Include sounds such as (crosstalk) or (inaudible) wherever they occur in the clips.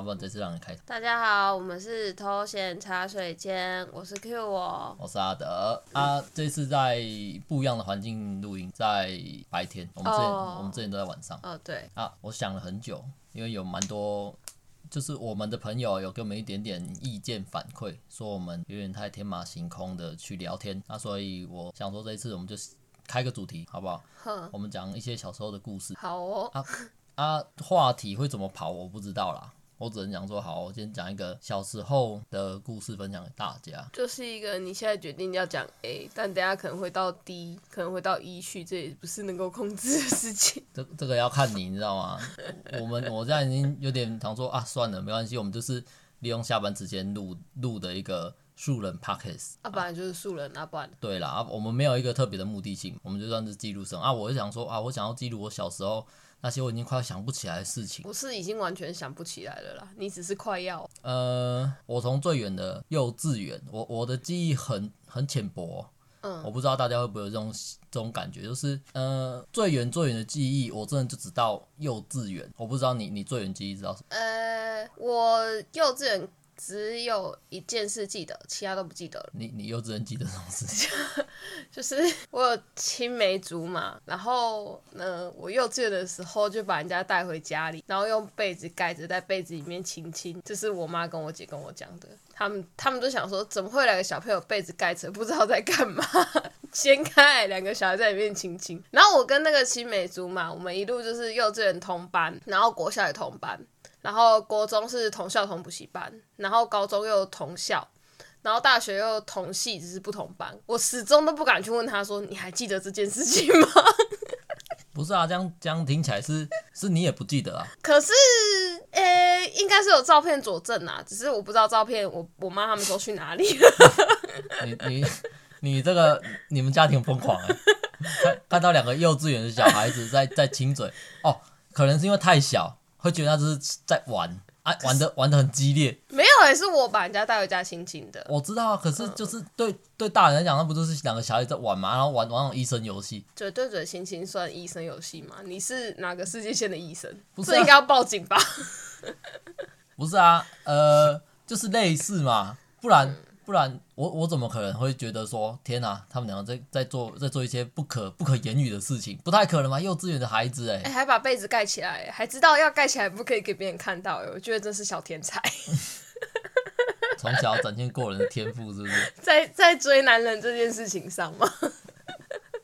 啊，不然这次让你开。大家好，我们是偷闲茶水间，我是 Q 我，我是阿德啊。这次在不一样的环境录音，在白天，我们之前、oh. 我们之前都在晚上。哦，oh, 对啊，我想了很久，因为有蛮多，就是我们的朋友有给我们一点点意见反馈，说我们有点太天马行空的去聊天，那所以我想说这一次我们就开个主题，好不好？我们讲一些小时候的故事。好哦。啊啊，话题会怎么跑我不知道啦，我只能讲说好，我今天讲一个小时候的故事分享给大家。就是一个你现在决定要讲 A，但等下可能会到 D，可能会到 E 去，这也不是能够控制的事情。(laughs) 这这个要看你，你知道吗？我们我现在已经有点想说啊，算了，没关系，我们就是利用下班时间录录的一个素人 Podcast。啊，本来就是素人啊，不然。对啦，啊，我们没有一个特别的目的性，我们就算是记录生啊。我就想说啊，我想要记录我小时候。那些我已经快要想不起来的事情，不是已经完全想不起来了啦，你只是快要。呃，我从最远的幼稚园，我我的记忆很很浅薄，嗯，我不知道大家会不会有这种这种感觉，就是呃最远最远的记忆，我真的就只到幼稚园，我不知道你你最远记忆知道什么？呃，我幼稚园。只有一件事记得，其他都不记得了。你你幼稚园记得什么事情？(laughs) 就是我有青梅竹马，然后呢，我幼稚园的时候就把人家带回家里，然后用被子盖着，在被子里面亲亲。这是我妈跟我姐跟我讲的。他们他们都想说，怎么会来个小朋友被子盖着，不知道在干嘛？掀开两个小孩在里面亲亲。然后我跟那个青梅竹马，我们一路就是幼稚园同班，然后国小也同班。然后国中是同校同补习班，然后高中又同校，然后大学又同系，只是不同班。我始终都不敢去问他说：“你还记得这件事情吗？” (laughs) 不是啊，这样这样听起来是是你也不记得啊。可是，呃，应该是有照片佐证啊，只是我不知道照片我我妈他们都去哪里 (laughs) 了。你你你这个你们家庭疯狂哎，看看到两个幼稚园的小孩子在在亲嘴哦，可能是因为太小。会觉得他就是在玩啊，玩的玩的很激烈。没有，也是我把人家带回家亲亲的。我知道啊，可是就是对、嗯、对大人来讲，那不就是两个小孩在玩嘛，然后玩玩那种医生游戏。嘴对嘴亲亲算医生游戏吗？你是哪个世界线的医生？不是、啊、应该要报警吧？(laughs) 不是啊，呃，就是类似嘛，不然。嗯不然我我怎么可能会觉得说天哪，他们两个在在做在做一些不可不可言语的事情，不太可能吧？幼稚园的孩子哎、欸，哎、欸、还把被子盖起来，还知道要盖起来不可以给别人看到，我觉得真是小天才。(laughs) 从小展现过人的天赋是不是？(laughs) 在在追男人这件事情上吗？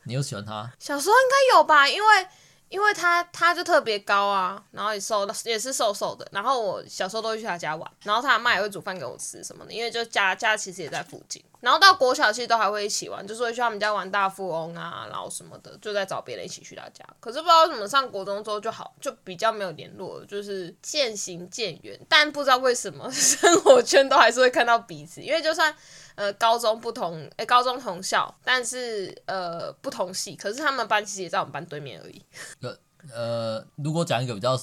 你有喜欢他？小时候应该有吧，因为。因为他他就特别高啊，然后也瘦，也是瘦瘦的。然后我小时候都会去他家玩，然后他妈也会煮饭给我吃什么的。因为就家家其实也在附近。然后到国小其实都还会一起玩，就是会去他们家玩大富翁啊，然后什么的，就在找别人一起去他家。可是不知道为什么上国中之后就好，就比较没有联络，就是渐行渐远。但不知道为什么生活圈都还是会看到彼此，因为就算。呃，高中不同，哎、欸，高中同校，但是呃不同系，可是他们班其实也在我们班对面而已。呃呃，如果讲一个比较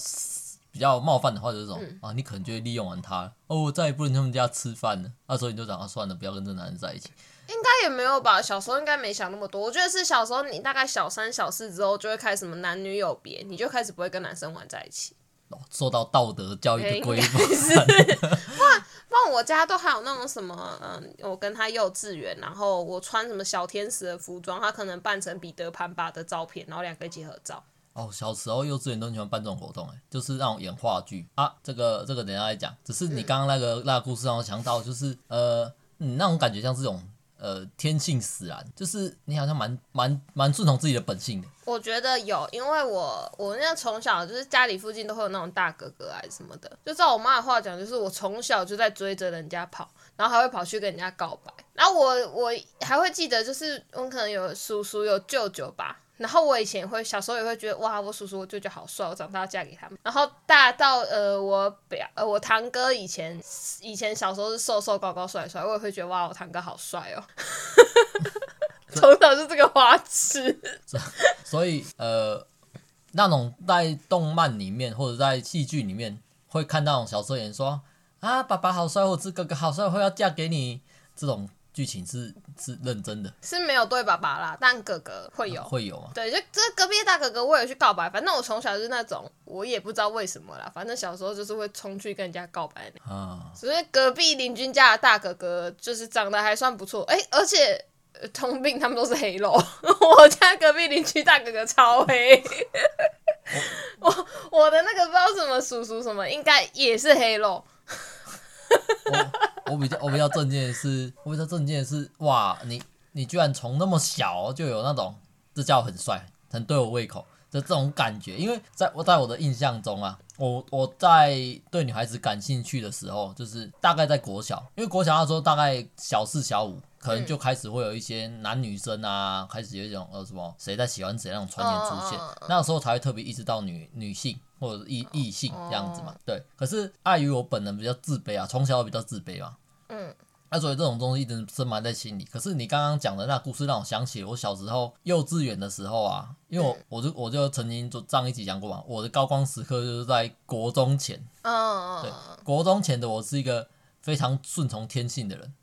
比较冒犯的话，就是这种、嗯、啊，你可能就会利用完他，哦，我再也不能他们家吃饭了，那、啊、时候你就讲啊，算了，不要跟这男人在一起。应该也没有吧，小时候应该没想那么多。我觉得是小时候你大概小三小四之后就会开始什么男女有别，你就开始不会跟男生玩在一起。受到道德教育的规范，(laughs) 不然不然我家都还有那种什么，嗯，我跟他幼稚园，然后我穿什么小天使的服装，他可能扮成彼得潘巴的照片，然后两个一起合照。哦，小时候幼稚园都喜欢办这种活动，哎，就是那种演话剧啊。这个这个等一下来讲，只是你刚刚那个、嗯、那个故事让我想到，就是呃，嗯，那种感觉像这种。呃，天性使然，就是你好像蛮蛮蛮顺从自己的本性的。我觉得有，因为我我那从小就是家里附近都会有那种大哥哥啊什么的，就照我妈的话讲，就是我从小就在追着人家跑，然后还会跑去跟人家告白。然后我我还会记得，就是我可能有叔叔有舅舅吧。然后我以前会小时候也会觉得哇，我叔叔我舅舅好帅，我长大要嫁给他们。然后大到呃我表呃我堂哥以前以前小时候是瘦瘦高高帅帅，我也会觉得哇，我堂哥好帅哦。从小是这个花痴。所以呃那种在动漫里面或者在戏剧里面会看到那种小时候演说啊爸爸好帅，或者是哥哥好帅，会要嫁给你这种剧情是是认真的，是没有对爸爸啦，但哥哥会有，嗯、会有啊。对，就这隔壁的大哥哥，我也去告白。反正我从小就是那种，我也不知道为什么啦，反正小时候就是会冲去跟人家告白的。啊，所以隔壁邻居家的大哥哥就是长得还算不错，哎、欸，而且通病他们都是黑肉。(laughs) 我家隔壁邻居大哥哥超黑，我 (laughs) 我，我的那个不知道什么叔叔什么，应该也是黑肉。我，我比较我比较震惊的是，我比较震惊的是，哇，你你居然从那么小就有那种，这叫很帅，很对我胃口的这种感觉。因为在我在我的印象中啊，我我在对女孩子感兴趣的时候，就是大概在国小，因为国小那时候大概小四小五。可能就开始会有一些男女生啊，开始有一种呃什么谁在喜欢谁那种传言出现，那个时候才会特别意识到女女性或者异异性这样子嘛。对，可是碍于我本人比较自卑啊，从小比较自卑嘛。嗯，那所以这种东西一直深埋在心里。可是你刚刚讲的那故事让我想起我小时候幼稚园的时候啊，因为我我就我就曾经就上一集讲过嘛，我的高光时刻就是在国中前。嗯，对，国中前的我是一个非常顺从天性的人。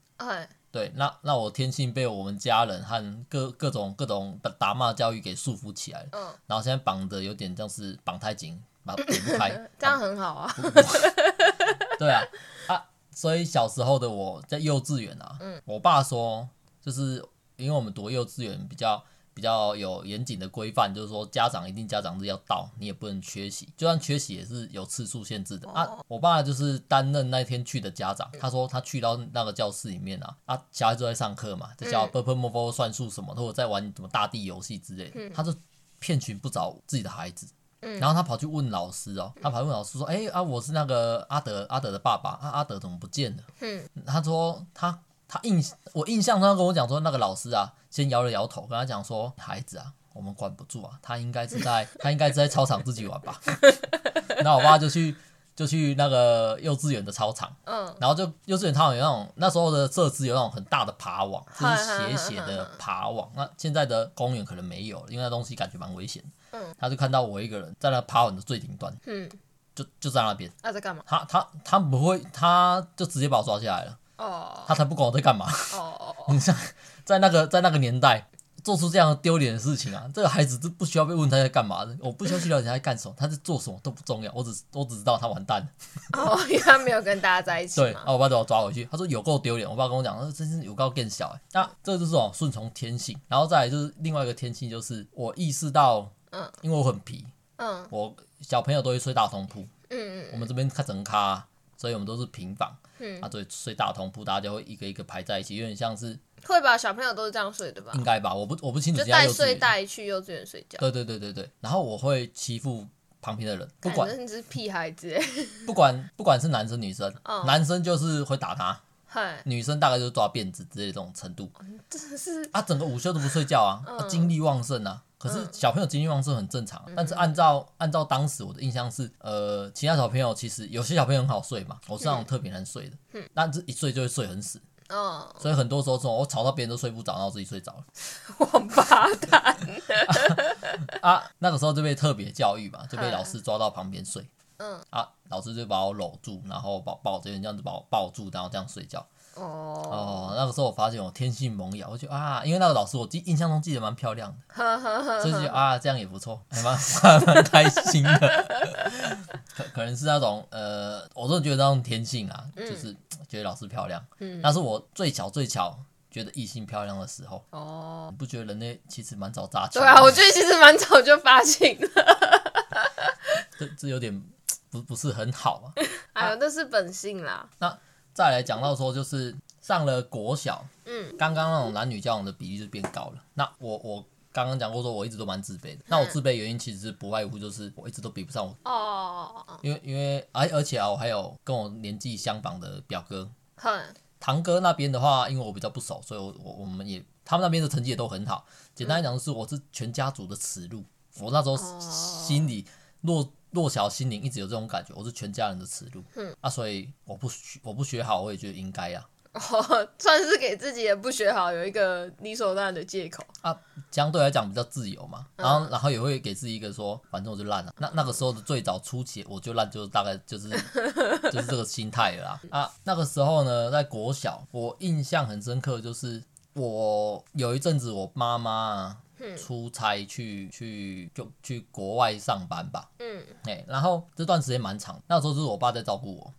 对，那那我天性被我们家人和各各种各种打骂教育给束缚起来了，嗯，然后现在绑的有点像是绑太紧，绑不开，这样很好啊，对啊，啊，所以小时候的我在幼稚园啊，嗯，我爸说，就是因为我们读幼稚园比较。比较有严谨的规范，就是说家长一定家长日要到，你也不能缺席，就算缺席也是有次数限制的。啊。我爸就是担任那天去的家长，他说他去到那个教室里面啊，啊，小孩子在上课嘛，就叫 ㄅㄆ 摸摸算术什么，或者在玩什么大地游戏之类的，他就骗群不找自己的孩子，然后他跑去问老师哦，他跑去问老师说，哎啊，我是那个阿德阿德的爸爸，啊阿德怎么不见了？嗯他说他。他印我印象中他跟我讲说，那个老师啊，先摇了摇头，跟他讲说，孩子啊，我们管不住啊，他应该是在 (laughs) 他应该是在操场自己玩吧。(laughs) 那我爸就去就去那个幼稚园的操场，嗯，然后就幼稚园操场有那种那时候的设置有那种很大的爬网，就是 (laughs) 斜斜的爬网。那现在的公园可能没有，因为那东西感觉蛮危险。嗯，他就看到我一个人在那爬网的最顶端，嗯，就就在那边。他在干嘛？他他他不会，他就直接把我抓起来了。哦，他才不管我在干嘛。哦，(laughs) 你像在那个在那个年代做出这样丢脸的事情啊，这个孩子都不需要被问他在干嘛的，我不需要去了解他在干什么，他在做什么都不重要，我只我只知道他完蛋了。哦，(laughs) 因为他没有跟大家在一起。对，然后我爸就把我抓回去，他说有够丢脸。我爸跟我讲，说真是有够更小哎。那这就是种顺从天性，然后再来就是另外一个天性，就是我意识到，嗯，因为我很皮，嗯，我小朋友都会睡大通铺，嗯嗯，我们这边看整咖，所以我们都是平房。嗯，啊，对，睡大通铺，大家就会一个一个排在一起，有点像是会吧？小朋友都是这样睡的吧？应该吧？我不我不清楚。就带睡袋去幼稚园睡觉。对对对对对。然后我会欺负旁边的人，不管你是屁孩子，(laughs) 不管不管是男生女生，哦、男生就是会打他，嗨女生大概就是抓辫子之类的这种程度。真的是啊，整个午休都不睡觉啊，嗯、啊精力旺盛啊。可是小朋友精力旺盛很正常，但是按照按照当时我的印象是，呃，其他小朋友其实有些小朋友很好睡嘛，我是那种特别难睡的，但是一睡就会睡很死，所以很多时候这种我吵到别人都睡不着，然后自己睡着了。王八蛋！啊，那个时候就被特别教育嘛，就被老师抓到旁边睡，嗯，啊，老师就把我搂住，然后把抱这边这样子把我抱住，然后这样睡觉。哦哦，那个时候我发现我天性萌芽，我就啊，因为那个老师我记印象中记得蛮漂亮的，所以就啊这样也不错，(laughs) 还蛮蛮开心的。(laughs) 可可能是那种呃，我真的觉得那种天性啊，就是觉得老师漂亮。嗯，那是我最巧最巧觉得异性漂亮的时候。哦，你不觉得人类其实蛮早扎情？对啊，我觉得其实蛮早就发现了。(laughs) 这这有点不不是很好啊。哎呦，那是本性啦。那。再来讲到说，就是上了国小，嗯，刚刚那种男女交往的比例就变高了。那我我刚刚讲过说，我一直都蛮自卑的。那我自卑原因其实是不外乎就是我一直都比不上我哦，因为因为而而且啊，我还有跟我年纪相仿的表哥，堂哥那边的话，因为我比较不熟，所以我我我们也他们那边的成绩也都很好。简单来讲，就是我是全家族的耻辱。我那时候心里落。弱小心灵一直有这种感觉，我是全家人的耻辱。嗯啊，所以我不学，我不学好，我也觉得应该呀。哦，(laughs) 算是给自己也不学好有一个理所当然的借口啊。相对来讲比较自由嘛，然后、嗯、然后也会给自己一个说，反正我就烂了。那那个时候的最早初期，我就烂，就大概就是 (laughs) 就是这个心态了啦。啊，那个时候呢，在国小，我印象很深刻，就是我有一阵子我妈妈出差去去就去国外上班吧。嗯，哎，然后这段时间蛮长，那时候就是我爸在照顾我。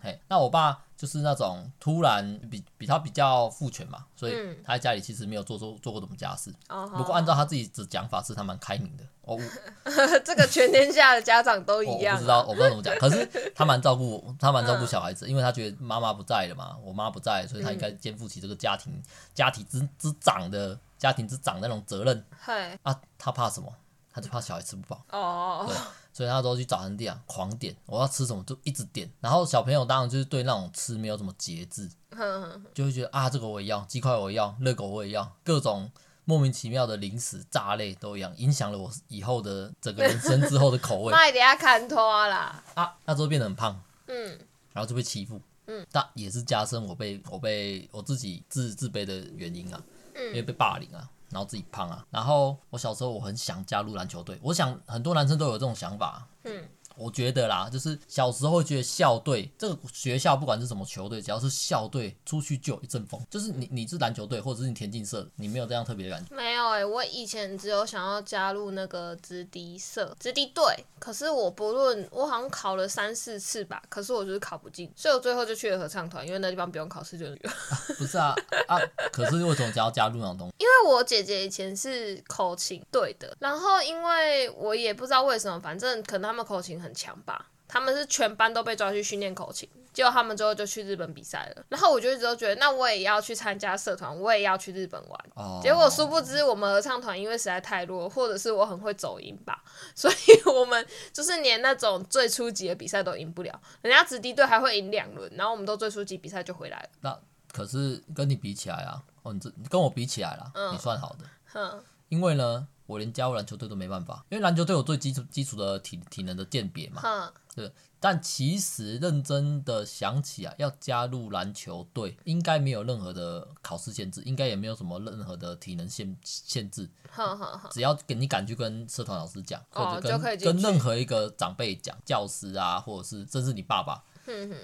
嘿，那我爸就是那种突然比比他比较父权嘛，所以他在家里其实没有做做做过什么家事。哦、嗯，不过按照他自己的讲法，是他蛮开明的。哦，(laughs) 这个全天下的家长都一样、啊。我不知道，我不知道怎么讲。(laughs) 可是他蛮照顾，他蛮照顾小孩子，嗯、因为他觉得妈妈不在了嘛，我妈不在，所以他应该肩负起这个家庭家庭之之长的家庭之长的那种责任。嘿啊，他怕什么？他就怕小孩吃不饱。哦，对。所以他都去早餐店啊，狂点，我要吃什么就一直点。然后小朋友当然就是对那种吃没有什么节制，就会觉得啊，这个我也要，鸡块我也要，热狗我也要，各种莫名其妙的零食、炸类都一样，影响了我以后的整个人生之后的口味。(laughs) 那一定要看拖啦。啊，那之后变得很胖，嗯，然后就被欺负，嗯，但也是加深我被我被我自己自自卑的原因啊，因为被霸凌啊。然后自己胖啊，然后我小时候我很想加入篮球队，我想很多男生都有这种想法。嗯。我觉得啦，就是小时候会觉得校队这个学校不管是什么球队，只要是校队出去就有一阵风。就是你你是篮球队或者是你田径社，你没有这样特别的感觉？没有哎、欸，我以前只有想要加入那个直笛社、直笛队，可是我不论我好像考了三四次吧，可是我就是考不进，所以我最后就去了合唱团，因为那地方不用考试就 (laughs) 不是啊啊！可是为什么只要加入那种东西？因为我姐姐以前是口琴队的，然后因为我也不知道为什么，反正可能他们口琴很强吧。他们是全班都被抓去训练口琴，结果他们最后就去日本比赛了。然后我就一直都觉得，那我也要去参加社团，我也要去日本玩。Oh. 结果殊不知，我们合唱团因为实在太弱，或者是我很会走音吧，所以我们就是连那种最初级的比赛都赢不了。人家子弟队还会赢两轮，然后我们都最初级比赛就回来了。那可是跟你比起来啊，哦，你这跟我比起来啦，嗯、你算好的。嗯，因为呢。我连加入篮球队都没办法，因为篮球队有最基础基础的体体能的鉴别嘛。嗯。对。但其实认真的想起啊，要加入篮球队，应该没有任何的考试限制，应该也没有什么任何的体能限限制。好好好。只要给你敢去跟社团老师讲，或者跟跟任何一个长辈讲，教师啊，或者是甚至你爸爸。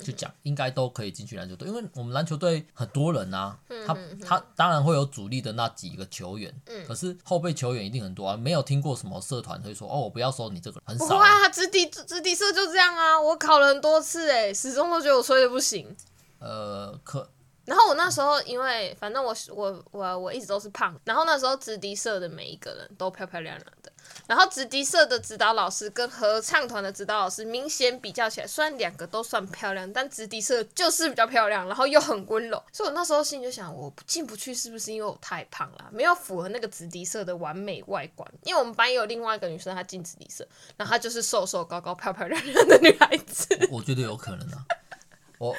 就讲应该都可以进去篮球队，因为我们篮球队很多人啊，他他当然会有主力的那几个球员，可是后备球员一定很多啊，没有听过什么社团会说哦，我不要收你这个人，很少。啊，直笛直笛社就这样啊，我考了很多次哎，始终都觉得我吹的不行。呃，可。然后我那时候因为反正我我我我一直都是胖，然后那时候直笛社的每一个人都漂漂亮亮的，然后直笛社的指导老师跟合唱团的指导老师明显比较起来，虽然两个都算漂亮，但直笛社就是比较漂亮，然后又很温柔，所以我那时候心里就想，我进不去是不是因为我太胖了，没有符合那个直笛社的完美外观？因为我们班有另外一个女生，她进直笛社，然后她就是瘦瘦高高、漂漂亮亮的女孩子。(laughs) 我觉得有可能啊，我。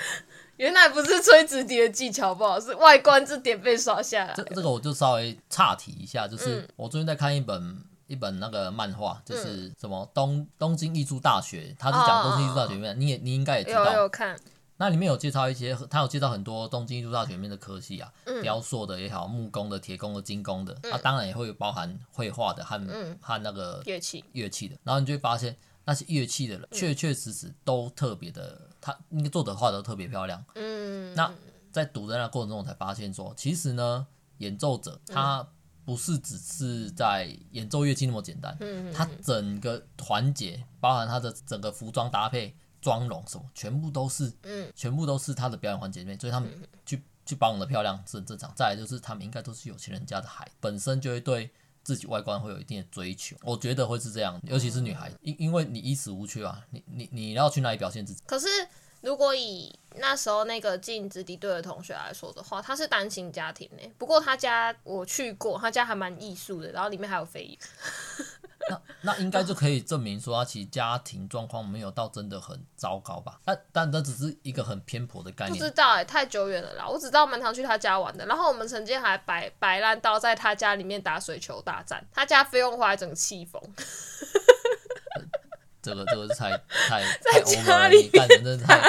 原来不是吹直笛的技巧不好，是外观这点被刷下来。这这个我就稍微岔题一下，就是我最近在看一本、嗯、一本那个漫画，就是什么东东京艺术大学，他是讲东京艺术大学里面，哦、你也你应该也知道。有有看。那里面有介绍一些，他有介绍很多东京艺术大学里面的科系啊，嗯、雕塑的也好，木工的、铁工的、金工的，它、嗯、当然也会包含绘画的和、嗯、和那个乐器。乐器的，然后你就会发现。那些乐器的人，确确实实都特别的，他应该做的画都特别漂亮。嗯，那在读的那个过程中，我才发现说，其实呢，演奏者他不是只是在演奏乐器那么简单，嗯，它整个环节，包含它的整个服装搭配、妆容什么，全部都是，嗯，全部都是他的表演环节里面，所以他们去去保养的漂亮是很正常。再来就是他们应该都是有钱人家的孩，本身就会对。自己外观会有一定的追求，我觉得会是这样，尤其是女孩，因因为你衣食无缺啊，你你你要去哪里表现自己？可是如果以那时候那个进直敌队的同学来说的话，他是单亲家庭呢。不过他家我去过，他家还蛮艺术的，然后里面还有飞。(laughs) 那那应该就可以证明说，他其实家庭状况没有到真的很糟糕吧？但但那只是一个很偏颇的概念。不知道哎、欸，太久远了啦。我只知道蛮常去他家玩的。然后我们曾经还摆摆烂到在他家里面打水球大战，他家费用花一整个气疯。这个这个是太太太欧美，干的真的太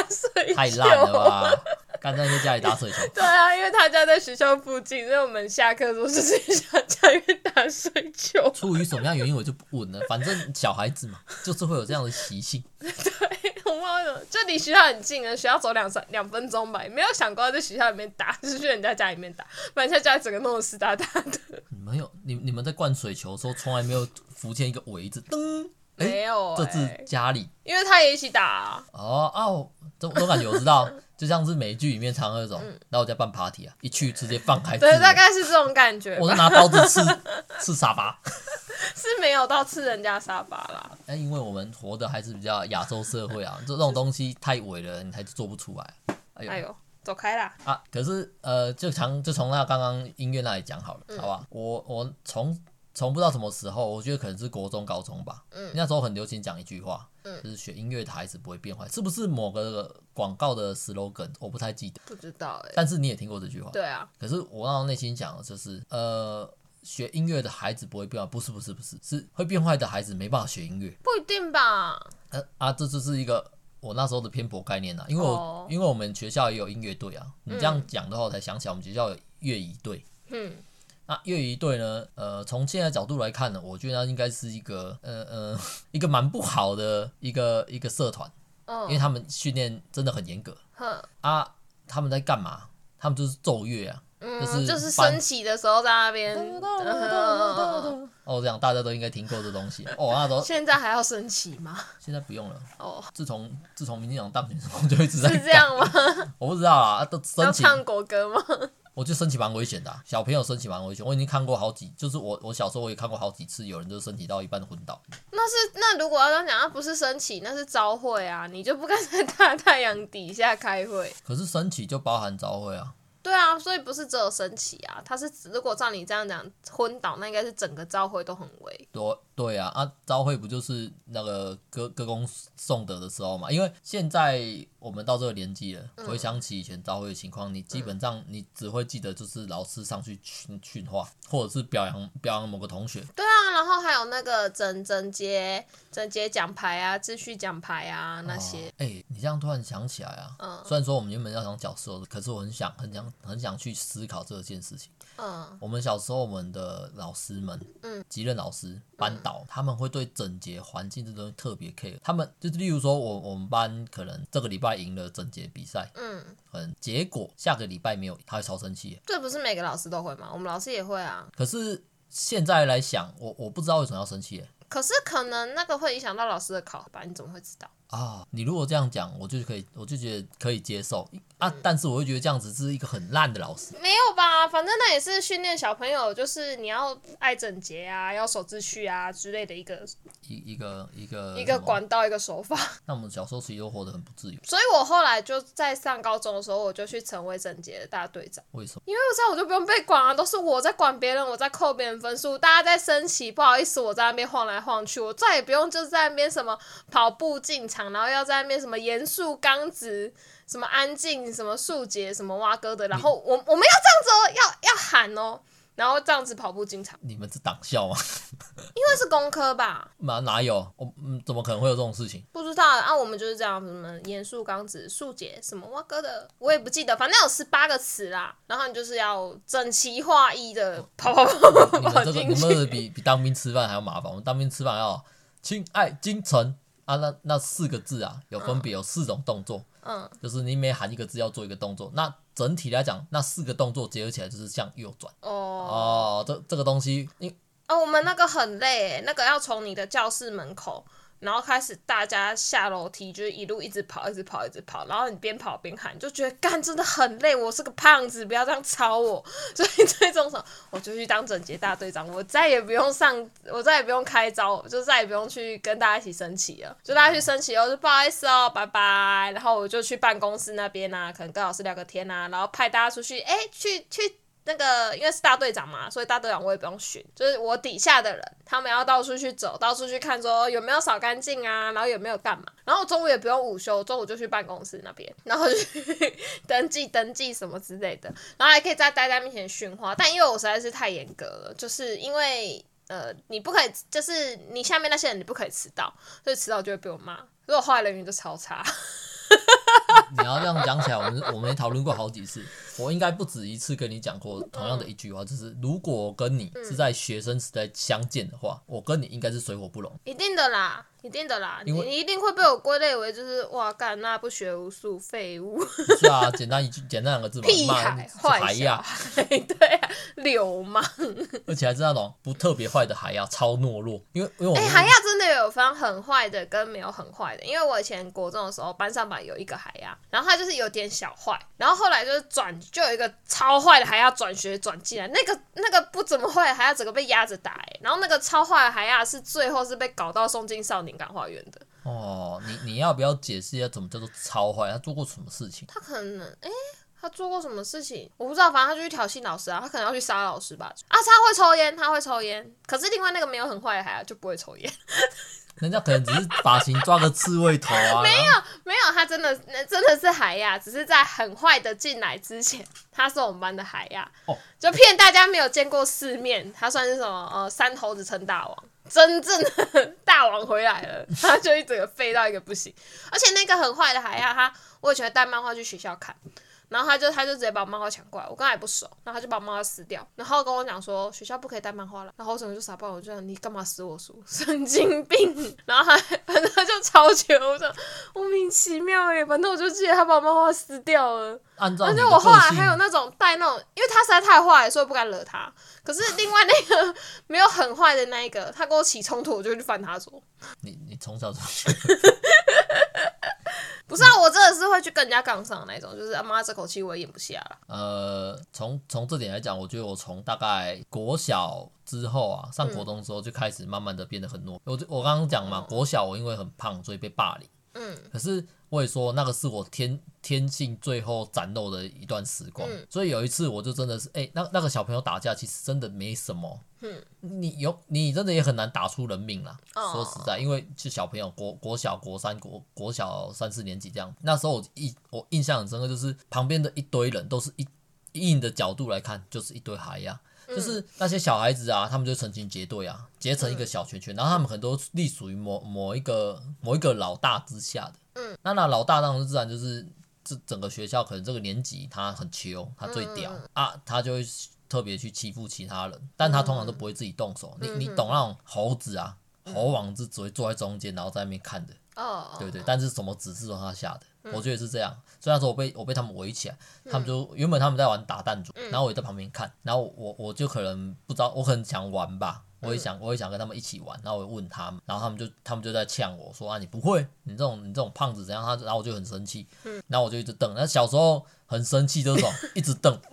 太烂了吧？刚才在家里打水球。对啊，因为他家在学校附近，所以我们下课的时候就是在家里面打水球。出于什么样原因我就不问了，反正小孩子嘛，就是会有这样的习性。(laughs) 对，我忘了，就离学校很近啊，学校走两三两分钟吧，也没有想过要在学校里面打，就是去人家家里面打，不然在家里整个弄得湿哒哒的。你们有你你们在灌水球的时候，从来没有浮现一个围子灯。欸、没有、欸，这是家里，因为他也一起打、啊。哦哦，这种感觉我知道，就像是美剧里面常那种，嗯、然后我在办 party 啊，一去直接放开。对，大概是这种感觉。我是拿刀子刺 (laughs) 刺沙发，是没有到刺人家沙发啦。那因为我们活的还是比较亚洲社会啊，这种东西太伪了，你还是做不出来。哎呦，哎呦走开啦！啊，可是呃，就从就从那刚刚音乐那里讲好了，嗯、好吧？我我从。从不知道什么时候，我觉得可能是国中、高中吧。嗯，那时候很流行讲一句话，嗯，就是学音乐的孩子不会变坏，是不是某个广告的 slogan？我不太记得，不知道哎、欸。但是你也听过这句话，对啊。可是我让内心讲的就是，呃，学音乐的孩子不会变坏，不是，不是，不是，是会变坏的孩子没办法学音乐，不一定吧？呃啊，这就是一个我那时候的偏颇概念啊，因为我、哦、因为我们学校也有音乐队啊，你这样讲的话，我才想起来我们学校有乐仪队，嗯。那乐仪队呢？呃，从现在角度来看呢，我觉得它应该是一个呃呃 (laughs) 一个蛮不好的一个一个社团，因为他们训练真的很严格。啊，他们在干嘛？他们就是奏乐啊，就是就是升旗的时候在那边。哦，这样大家都应该听过这东西。哦，那都现在还要升旗吗？现在不用了。哦，自从自从民进党当选之后，就一直在。是这样吗？我不知道啊，都升旗。要唱国歌吗？我觉得升旗蛮危险的、啊，小朋友升旗蛮危险。我已经看过好几，就是我我小时候我也看过好几次，有人就升旗到一半昏倒。那是那如果要这样讲，那不是升旗，那是朝会啊，你就不该在大太阳底下开会。可是升旗就包含朝会啊。对啊，所以不是只有升旗啊，他是如果照你这样讲昏倒，那应该是整个朝会都很危。对对啊，啊朝会不就是那个歌歌功颂德的时候嘛？因为现在我们到这个年纪了，回想起以前朝会的情况，你基本上你只会记得就是老师上去训训话，或者是表扬表扬某个同学。对啊，然后还有那个整整洁整洁奖牌啊，秩序奖牌啊那些。哎、欸，你这样突然想起来啊，嗯，虽然说我们原本要讲角色，可是我很想很想。很想去思考这件事情。嗯，我们小时候，我们的老师们，嗯，级任老师、班导，嗯、他们会对整洁环境这东西特别 care。他们就是，例如说我我们班可能这个礼拜赢了整洁比赛，嗯，嗯，结果下个礼拜没有，他会超生气。这不是每个老师都会吗？我们老师也会啊。可是现在来想，我我不知道为什么要生气。可是可能那个会影响到老师的考吧？你怎么会知道？啊，你如果这样讲，我就可以，我就觉得可以接受啊。嗯、但是我会觉得这样子是一个很烂的老师。没有吧？反正那也是训练小朋友，就是你要爱整洁啊，要守秩序啊之类的一个一一个一个一个管道一个手法。(laughs) 那我们小时候其实都活得很不自由。所以我后来就在上高中的时候，我就去成为整洁的大队长。为什么？因为我这样我就不用被管啊，都是我在管别人，我在扣别人分数，大家在升旗，不好意思，我在那边晃来晃去，我再也不用就是在那边什么跑步进场，然后要在那边。什么严肃刚直，什么安静，什么肃洁，什么挖哥的，然后我我们要这样子哦，要要喊哦，然后这样子跑步进场。你们是党校吗？因为是工科吧？(laughs) 哪哪有？我嗯，怎么可能会有这种事情？不知道啊，我们就是这样，什么严肃刚直、肃洁，什么挖哥的，我也不记得，反正有十八个词啦。然后你就是要整齐划一的跑跑跑跑跑跑进去。你们这个比比当兵吃饭还要麻烦。我们当兵吃饭要亲爱精诚。啊，那那四个字啊，有分别有四种动作，嗯，就是你每喊一个字要做一个动作。那整体来讲，那四个动作结合起来就是向右转。哦哦，这这个东西，你哦，我们那个很累，那个要从你的教室门口。然后开始大家下楼梯，就是一路一直跑，一直跑，一直跑。然后你边跑边喊，就觉得干真的很累。我是个胖子，不要这样操我。所以最终什么，我就去当整洁大队长，我再也不用上，(laughs) 我再也不用开招，就再也不用去跟大家一起升旗了。就大家去升旗后，就不好意思哦，拜拜。然后我就去办公室那边啊，可能跟老师聊个天啊，然后派大家出去，哎，去去。那个因为是大队长嘛，所以大队长我也不用训，就是我底下的人，他们要到处去走，到处去看，说有没有扫干净啊，然后有没有干嘛，然后中午也不用午休，中午就去办公室那边，然后就去 (laughs) 登记登记什么之类的，然后还可以在大家面前训话，但因为我实在是太严格了，就是因为呃你不可以，就是你下面那些人你不可以迟到，所以迟到就会被我骂，所以我后来人缘就超差。你要这样讲起来，我们 (laughs) 我们也讨论过好几次。我应该不止一次跟你讲过同样的一句话，就是如果我跟你是在学生时代相见的话，我跟你应该是水火不容。一定的啦。一定的啦，你你一定会被我归类为就是哇干那不学无术废物。是啊，简单一句，简单两个字嘛，(laughs) 屁孩坏孩呀，(laughs) 对啊，流氓。而且还是那种不特别坏的孩呀，超懦弱。因为因为我哎，孩呀真的有分很坏的跟没有很坏的。因为我以前国中的时候，班上吧有一个孩呀，然后他就是有点小坏，然后后来就是转就有一个超坏的孩呀转学转进来，那个那个不怎么坏的孩呀整个被压着打哎，然后那个超坏的孩呀是最后是被搞到送进少年。感化园的哦，你你要不要解释一下怎么叫做超坏？他做过什么事情？他可能哎、欸，他做过什么事情？我不知道，反正他就去挑衅老师啊，他可能要去杀老师吧？啊，他会抽烟，他会抽烟。可是另外那个没有很坏的孩子就不会抽烟，人家可能只是发型抓个刺猬头啊。(laughs) 没有没有，他真的真的是海呀，只是在很坏的进来之前，他是我们班的海呀。哦，就骗大家没有见过世面，他算是什么？呃，三猴子称大王。真正的大王回来了，他就一整个废到一个不行，而且那个很坏的还要他，我以前带漫画去学校看。然后他就他就直接把我漫画抢过来，我跟他也不熟，然后他就把漫画撕掉，然后跟我讲说学校不可以带漫画了，然后我整个就傻爆，我就讲你干嘛撕我书，神经病！然后他 (laughs) 他就超绝，我说莫名其妙耶，反正我就记得他把漫画撕掉了。按照而且我后来还有那种带那种，因为他实在太坏，所以不敢惹他。可是另外那个 (laughs) 没有很坏的那一个，他跟我起冲突，我就去翻他桌。你你从小就。(laughs) 不是啊，我真的是会去跟人家杠上的那种，就是阿妈这口气我也咽不下了。呃，从从这点来讲，我觉得我从大概国小之后啊，上国中之后就开始慢慢的变得很懦。我我刚刚讲嘛，国小我因为很胖，所以被霸凌。嗯，可是我也说那个是我天天性最后展露的一段时光，嗯、所以有一次我就真的是，哎、欸，那那个小朋友打架其实真的没什么，嗯，你有你真的也很难打出人命啦。哦、说实在，因为是小朋友，国国小国三国国小三四年级这样，那时候我印我印象很深刻，就是旁边的一堆人都是一硬的角度来看，就是一堆孩呀。就是那些小孩子啊，他们就成群结队啊，结成一个小圈圈，然后他们很多隶属于某某一个某一个老大之下的。嗯，那那老大当然自然就是这整个学校可能这个年级他很穷，他最屌啊，他就会特别去欺负其他人，但他通常都不会自己动手。你你懂那种猴子啊，猴王是只会坐在中间，然后在那边看的。哦，对对，但是什么指示都是他下的。我觉得是这样，所以那时候我被我被他们围起来，他们就原本他们在玩打弹珠，然后我也在旁边看，然后我我就可能不知道，我很想玩吧，我也想我也想跟他们一起玩，然后我问他们，然后他们就他们就在呛我说啊，你不会，你这种你这种胖子怎样？他然后我就很生气，然后我就一直瞪，那小时候很生气这种一直瞪，(laughs)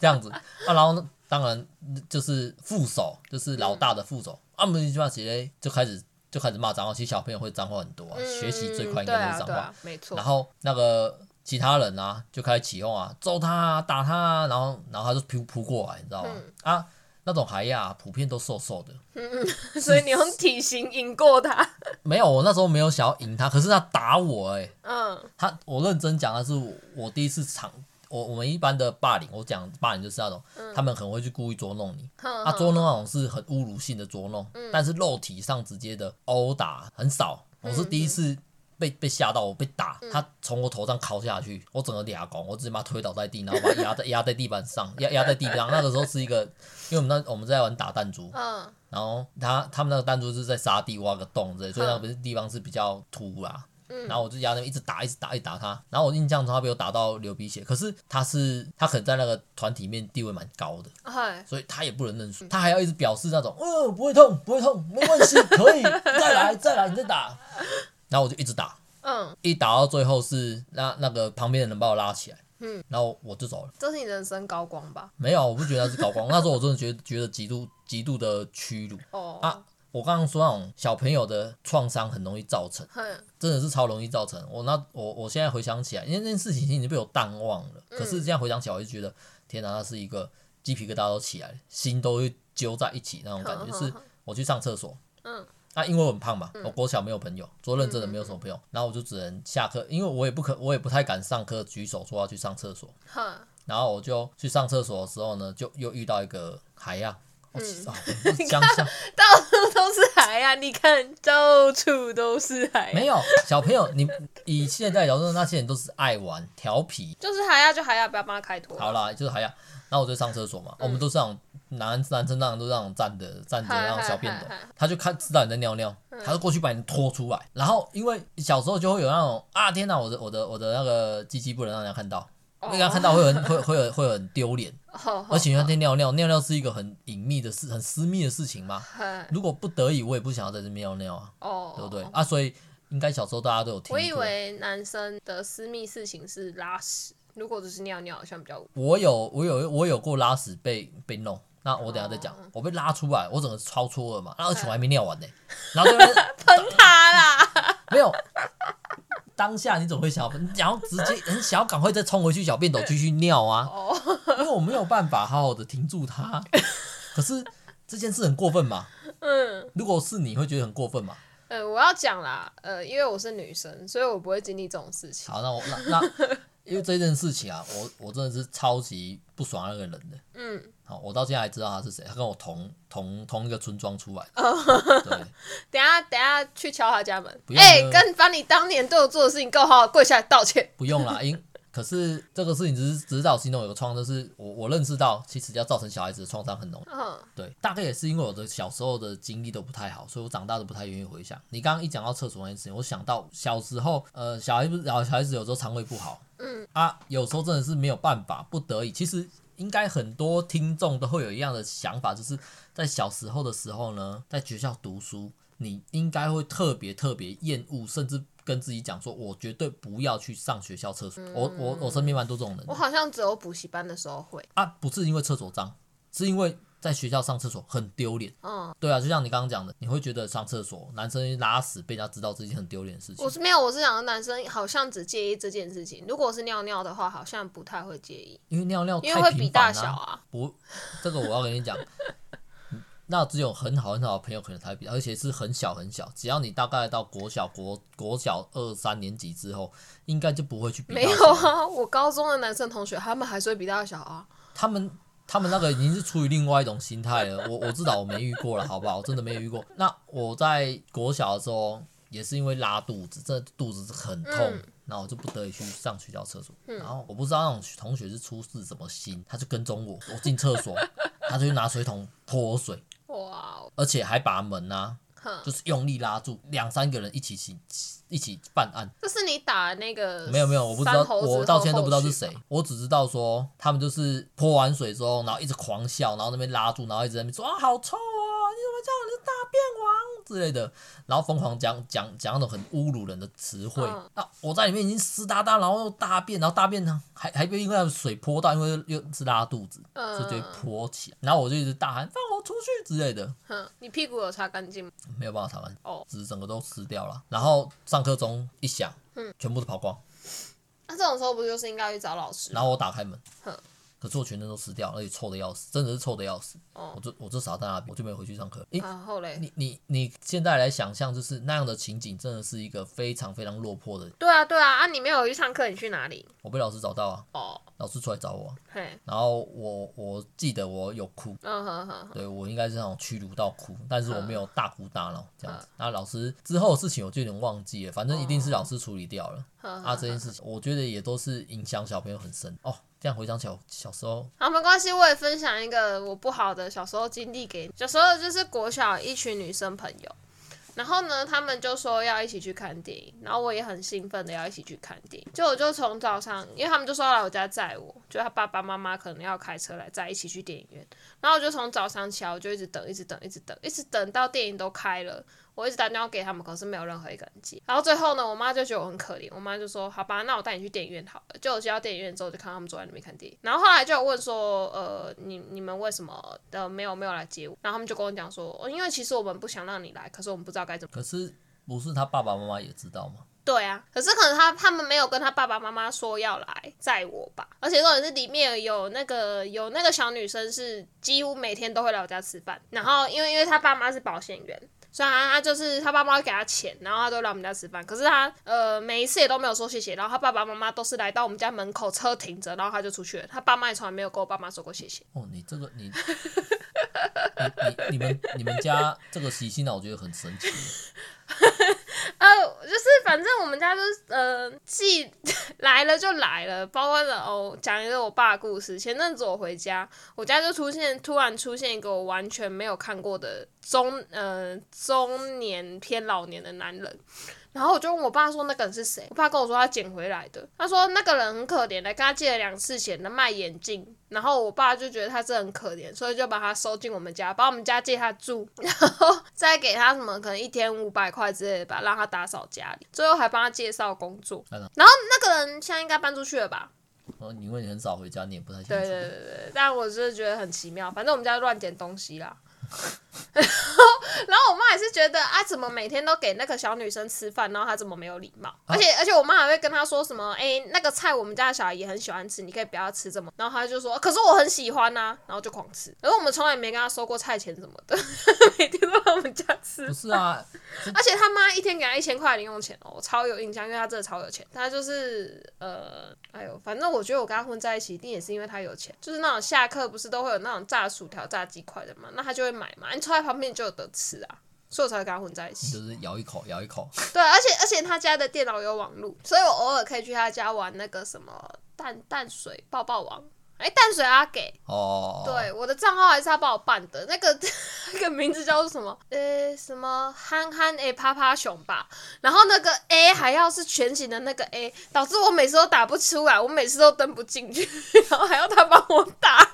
这样子啊，然后，当然就是副手，就是老大的副手，啊，没就直接就开始。就开始骂脏话，其实小朋友会脏话很多啊。嗯、学习最快应该就是脏话，啊啊、没错。然后那个其他人啊，就开始起哄啊，揍他啊，打他啊，然后然后他就扑扑过来，你知道吗？嗯、啊，那种孩呀，普遍都瘦瘦的。嗯，(laughs) 所以你用体型赢过他？没有，我那时候没有想要赢他，可是他打我哎、欸。嗯。他，我认真讲的是我，第一次场。我我们一般的霸凌，我讲霸凌就是那种，嗯、他们很会去故意捉弄你，嗯、啊，捉弄那种是很侮辱性的捉弄，嗯、但是肉体上直接的殴打很少。我是第一次被被吓到，我被打，嗯、他从我头上敲下去，我整个俩拱，我直接把他推倒在地，然后把他压在压在地板上，压压在地上。那个时候是一个，因为我们那我们在玩打弹珠，嗯、然后他他们那个弹珠是在沙地挖个洞之类，所以那个地方是比较凸啦。嗯然后我就压那一直打，一直打，一直打他。然后我印象中他被我打到流鼻血。可是他是他可能在那个团体面地位蛮高的，所以他也不能认输，他还要一直表示那种，哦，不会痛，不会痛，没关系，可以，(laughs) 再来，再来，你再打。然后我就一直打，嗯，一打到最后是那那个旁边的人把我拉起来，嗯，然后我就走了。这是你人生高光吧？没有，我不觉得那是高光。那时候我真的觉得觉得极度极度的屈辱。哦啊。我刚刚说那种小朋友的创伤很容易造成，真的是超容易造成。我那我我现在回想起来，因为那件事情已经被我淡忘了。可是这样回想起来，我就觉得天哪，那是一个鸡皮疙瘩都起来了，心都会揪在一起那种感觉。就是我去上厕所，嗯，那因为我很胖嘛，我国小没有朋友，做认真的没有什么朋友，然后我就只能下课，因为我也不可，我也不太敢上课举手说要去上厕所。然后我就去上厕所的时候呢，就又遇到一个海呀。哦，其实哦，你乡下到处都是海啊！你看，到处都是海。没有小朋友，你以现在角度，那些人都是爱玩、调皮，就是海呀，就海呀，不要帮他开脱。好啦，就是海呀。然后我就上厕所嘛，我们都是那种男男生，那样都是那种站着站着那种小便斗，他就看知道你在尿尿，他就过去把你拖出来。然后因为小时候就会有那种啊，天哪，我的我的我的那个鸡鸡不能让人家看到。让人家看到会很会会会很丢脸，而且那天尿尿尿尿是一个很隐秘的事，很私密的事情嘛。如果不得已，我也不想要在这边尿尿啊，对不对啊？所以应该小时候大家都有听过。我以为男生的私密事情是拉屎，如果只是尿尿，好像比较。我有我有我有过拉屎被被弄，那我等下再讲。我被拉出来，我整个超出了嘛，而且我还没尿完呢，然后这边 (laughs) 喷他啦，(laughs) 没有。当下你总会想要，你想要直接很想要赶快再冲回去小便斗继续尿啊，因为我没有办法好好的停住它。可是这件事很过分嘛？(laughs) 嗯，如果是你会觉得很过分嘛？呃，我要讲啦，呃，因为我是女生，所以我不会经历这种事情。好，那我那那因为这件事情啊，我我真的是超级不爽那个人的。嗯。好，我到现在还知道他是谁，他跟我同同同一个村庄出来的。Oh. 对，(laughs) 等下等下去敲他家门。哎、欸，跟把你当年对我做的事情够好，跪下来道歉。不用啦，因可是这个事情只是只是在我心中有个创，就是我我认识到，其实要造成小孩子的创伤很浓。嗯，oh. 对，大概也是因为我的小时候的经历都不太好，所以我长大都不太愿意回想。你刚刚一讲到厕所那件事情，我想到小时候，呃，小孩子小孩子有时候肠胃不好，嗯啊，有时候真的是没有办法，不得已，其实。应该很多听众都会有一样的想法，就是在小时候的时候呢，在学校读书，你应该会特别特别厌恶，甚至跟自己讲说，我绝对不要去上学校厕所。嗯、我我我身边蛮多这种人。我好像只有补习班的时候会啊，不是因为厕所脏，是因为。在学校上厕所很丢脸，嗯，对啊，就像你刚刚讲的，你会觉得上厕所男生拉屎被人家知道是一件很丢脸的事情。我是没有，我是讲的男生好像只介意这件事情，如果是尿尿的话，好像不太会介意，因为尿尿因为会比大小啊。不，这个我要跟你讲，(laughs) 那只有很好很好的朋友可能才比，而且是很小很小，只要你大概到国小国国小二三年级之后，应该就不会去比。没有啊，我高中的男生同学他们还是会比大小啊，他们。他们那个已经是出于另外一种心态了，我我至少我没遇过了，好不好？我真的没遇过。那我在国小的时候也是因为拉肚子，这肚子是很痛，然后我就不得已去上学校厕所。然后我不知道那种同学是出自什么心，他就跟踪我，我进厕所，他就去拿水桶泼水，哇！而且还把门啊，就是用力拉住，两三个人一起起。一起办案，这是你打那个？没有没有，我不知道，我到现在都不知道是谁，我只知道说他们就是泼完水之后，然后一直狂笑，然后那边拉住，然后一直在那边说啊好臭啊，你怎么这样，你是大便王之类的，然后疯狂讲讲讲那种很侮辱人的词汇。嗯、啊，我在里面已经湿哒哒，然后又大便，然后大便呢还还被因为水泼到，因为又是拉肚子，所以就泼起来，然后我就一直大喊放我出去之类的。哼，你屁股有擦干净吗？没有办法擦干净，哦，只是整个都湿掉了，然后。上课钟一响，嗯，全部都跑光。那、啊、这种时候不就是应该去找老师？然后我打开门，哼可是我全身都湿掉，而且臭的要死，真的是臭的要死。哦，我就我就傻在那边，我就没有回去上课。诶、你你你现在来想象，就是那样的情景，真的是一个非常非常落魄的。对啊，对啊，啊，你没有回去上课，你去哪里？我被老师找到啊。哦。老师出来找我，嘿然后我我记得我有哭，对我应该是那种屈辱到哭，但是我没有大哭大闹这样子。那、嗯、老师之后的事情我就有点忘记了，反正一定是老师处理掉了。哦、啊，这件事情我觉得也都是影响小朋友很深哦。这样回想起，小时候好没关系，我也分享一个我不好的小时候经历给你。小时候就是国小一群女生朋友。然后呢，他们就说要一起去看电影，然后我也很兴奋的要一起去看电影。就我就从早上，因为他们就说要来我家载我，就他爸爸妈妈可能要开车来载一起去电影院。然后我就从早上起来，我就一直等，一直等，一直等，一直等到电影都开了。我一直打电话给他们，可是没有任何一个人接。然后最后呢，我妈就觉得我很可怜，我妈就说：“好吧，那我带你去电影院好了。”就我接到电影院之后，就看他们坐在那边看电影。然后后来就有问说：“呃，你你们为什么的没有没有来接我？”然后他们就跟我讲说：“哦，因为其实我们不想让你来，可是我们不知道该怎么。”可是不是他爸爸妈妈也知道吗？对啊，可是可能他他们没有跟他爸爸妈妈说要来载我吧。而且重点是里面有那个有那个小女生是几乎每天都会来我家吃饭。然后因为因为他爸妈是保险员。虽然他就是他爸妈给他钱，然后他都来我们家吃饭。可是他呃每一次也都没有说谢谢。然后他爸爸妈妈都是来到我们家门口，车停着，然后他就出去了。他爸妈也从来没有跟我爸妈说过谢谢。哦，你这个你 (laughs) 你你你们你们家这个习性呢，我觉得很神奇。(laughs) 呃，就是反正我们家就是呃，既 (laughs) 来了就来了，包括了哦，讲一个我爸故事。前阵子我回家，我家就出现突然出现一个我完全没有看过的中呃中年偏老年的男人。然后我就问我爸说：“那个人是谁？”我爸跟我说他捡回来的。他说那个人很可怜的，跟他借了两次钱，的卖眼镜。然后我爸就觉得他真的很可怜，所以就把他收进我们家，把我们家借他住，(laughs) 然后再给他什么可能一天五百块之类的吧，让他打扫家里。最后还帮他介绍工作。然后那个人现在应该搬出去了吧？哦，因为你很少回家，你也不太清楚。对对对对，但我是觉得很奇妙。反正我们家乱捡东西啦。然 (laughs) 后然后我妈也是觉得啊，怎么每天都给那个小女生吃饭，然后她怎么没有礼貌？而且而且我妈还会跟她说什么？哎，那个菜我们家的小孩也很喜欢吃，你可以不要吃这么。然后她就说，可是我很喜欢呐、啊，然后就狂吃。而我们从来没跟她收过菜钱什么的，(laughs) 每天都在我们家吃。不是啊，而且他妈一天给她一千块零用钱哦，我超有印象，因为她真的超有钱。她就是呃，哎呦，反正我觉得我跟她混在一起，一定也是因为她有钱。就是那种下课不是都会有那种炸薯条、炸鸡块的嘛，那她就会买嘛，你坐在旁边就有得吃啊。所以我才会跟他混在一起，就是咬一口，咬一口。(laughs) 对，而且而且他家的电脑有网路，所以我偶尔可以去他家玩那个什么淡淡水抱抱王，哎，淡水阿给哦，对，我的账号还是他帮我办的，那个 (laughs) 那个名字叫做什么？呃，什么憨憨诶趴趴熊吧，然后那个 A 还要是全形的那个 A，导致我每次都打不出来，我每次都登不进去，(laughs) 然后还要他帮我打。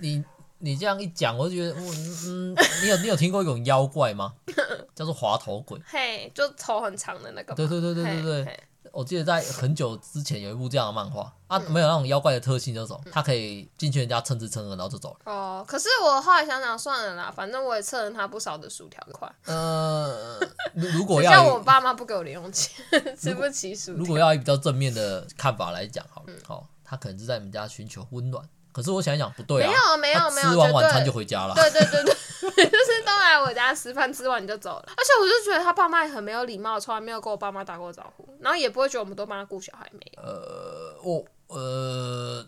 你。你你这样一讲，我就觉得，嗯，你有你有听过一种妖怪吗？(laughs) 叫做滑头鬼。嘿，就头很长的那个。对对对对对对。我记得在很久之前有一部这样的漫画啊，没有那种妖怪的特性，就走，他可以进去人家蹭吃蹭喝，然后就走了。哦，可是我后来想想算了啦，反正我也蹭了他不少的薯条块。呃，如果要像我爸妈不给我零用钱，(laughs) 吃不起薯条。如果要以比较正面的看法来讲，好了，好，他可能是在你们家寻求温暖。可是我想一想，不对啊，没有没有没有，吃完晚餐就回家了。对对对对，(laughs) 就是都来我家吃饭，吃完就走了。而且我就觉得他爸妈也很没有礼貌，从来没有跟我爸妈打过招呼，然后也不会觉得我们都帮他顾小孩没有。呃，我呃，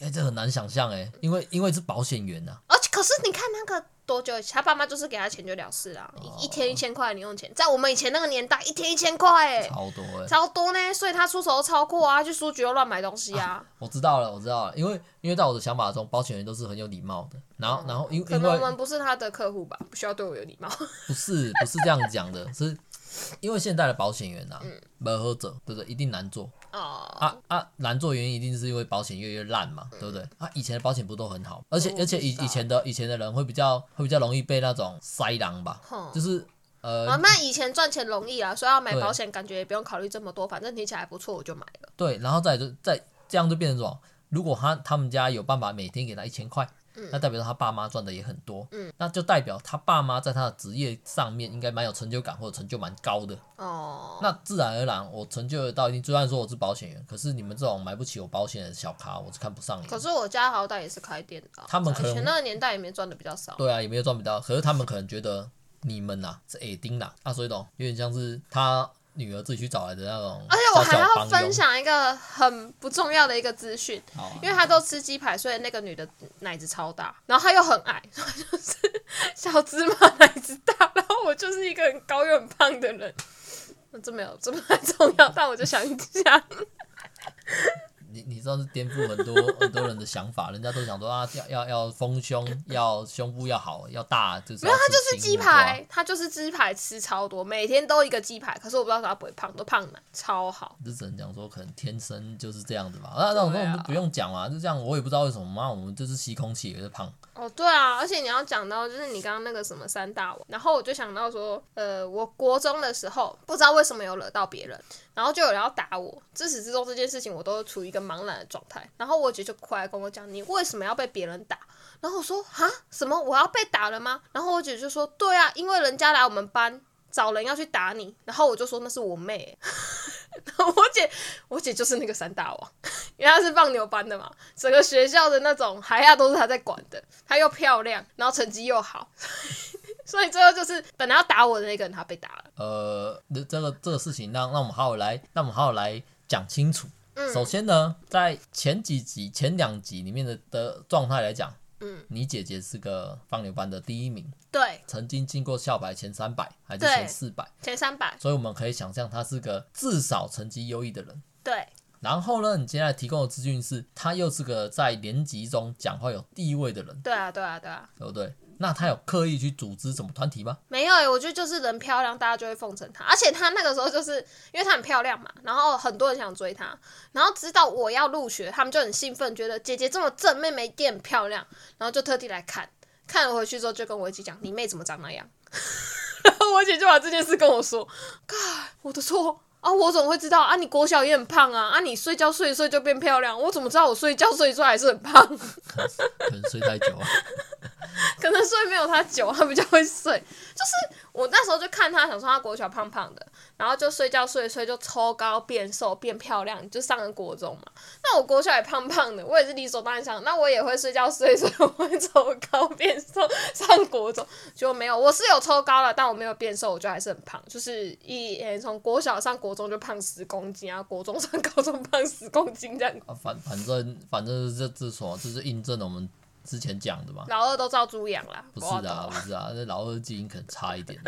哎，这很难想象哎，因为因为是保险员呐。而且可是你看那个。多久？他爸妈就是给他钱就了事啦，哦、一天一千块零用钱，在我们以前那个年代，一天一千块，哎，超多哎，超多呢，所以他出手都超阔啊，去书局又乱买东西啊，啊。我知道了，我知道了，因为因为在我的想法中，保险员都是很有礼貌的，然后、嗯、然后因为可能我们不是他的客户吧，不需要对我有礼貌。(laughs) 不是不是这样讲的，是。因为现在的保险员呐，没喝者，对不对？一定难做。哦。啊啊，难做原因一定是因为保险越来越烂嘛，对不对？啊，以前的保险不都很好，而且而且以以前的以前的人会比较会比较容易被那种塞狼吧，就是呃。啊，那以前赚钱容易啊，所以要买保险感觉也不用考虑这么多，反正听起来不错我就买了。对，然后再就再这样就变成什么？如果他他们家有办法每天给他一千块。那代表他爸妈赚的也很多，嗯，那就代表他爸妈在他的职业上面应该蛮有成就感或者成就蛮高的哦。那自然而然，我成就到一定，虽然说我是保险员，可是你们这种买不起我保险的小咖，我是看不上你。可是我家好歹也是开店的，他们可能以前那个年代也没赚的比较少。对啊，也没有赚比较，可是他们可能觉得你们呐是耳钉呐，啊，所以懂，有点像是他。女儿自己去找来的那种，而且我还要分享一个很不重要的一个资讯，啊、因为她都吃鸡排，所以那个女的奶子超大，然后她又很矮，就 (laughs) 是小芝麻奶子大，然后我就是一个很高又很胖的人，这没有这么重要，但我就想讲。你你知道是颠覆很多很多人的想法，人家都想说啊，要要要丰胸，要胸部要好，要大，就是没有，他就是鸡排，他就是鸡排吃超多，每天都一个鸡排，可是我不知道他不会胖，都胖了，超好。就只能讲说可能天生就是这样子吧，那那种东西不用讲嘛，就这样，我也不知道为什么嘛，我们就是吸空气也是胖。哦，对啊，而且你要讲到就是你刚刚那个什么三大王，然后我就想到说，呃，我国中的时候不知道为什么有惹到别人，然后就有人要打我，自始至终这件事情我都处于一个茫然的状态，然后我姐就过来跟我讲，你为什么要被别人打？然后我说啊，什么我要被打了吗？然后我姐就说，对啊，因为人家来我们班找人要去打你，然后我就说那是我妹。(laughs) 然后我姐，我姐就是那个三大王，(laughs) 因为她是放牛班的嘛，整个学校的那种孩子都是她在管的，她又漂亮，然后成绩又好，所以最后就是本来要打我的那个人，他被打了。呃，这个这个事情让让我们好好来，让我们好好来讲清楚。嗯，首先呢，在前几集、前两集里面的的状态来讲，嗯，你姐姐是个放牛班的第一名，对，曾经进过校排前三百还是前四百？前三百。所以我们可以想象，她是个至少成绩优异的人。对。然后呢，你接下来提供的资讯是，她又是个在年级中讲话有地位的人。对啊，对啊，对啊，对不对？那他有刻意去组织什么团体吗？没有、欸，我觉得就是人漂亮，大家就会奉承她。而且她那个时候就是因为她很漂亮嘛，然后很多人想追她，然后知道我要入学，他们就很兴奋，觉得姐姐这么正，妹妹一定很漂亮，然后就特地来看。看了回去之后，就跟我一起讲：“你妹怎么长那样？”然 (laughs) 后我姐就把这件事跟我说：“God，我的错。”啊，我怎么会知道啊？你国小也很胖啊！啊，你睡觉睡一睡就变漂亮，我怎么知道我睡觉睡一睡还是很胖？(laughs) 可能睡太久啊，(laughs) 可能睡没有他久，他比较会睡，就是。我那时候就看他，想说他国小胖胖的，然后就睡觉睡一睡就抽高变瘦变漂亮，就上了国中嘛。那我国小也胖胖的，我也是理所当然想，那我也会睡觉睡一睡，我会抽高变瘦上国中，就没有，我是有抽高了，但我没有变瘦，我就还是很胖，就是一从国小上国中就胖十公斤啊，国中上高中胖十公斤这样。反反正反正这这什么，就是印证了我们。之前讲的嘛，老二都照猪养啦。不是的，不是啊，那老二基因可能差一点，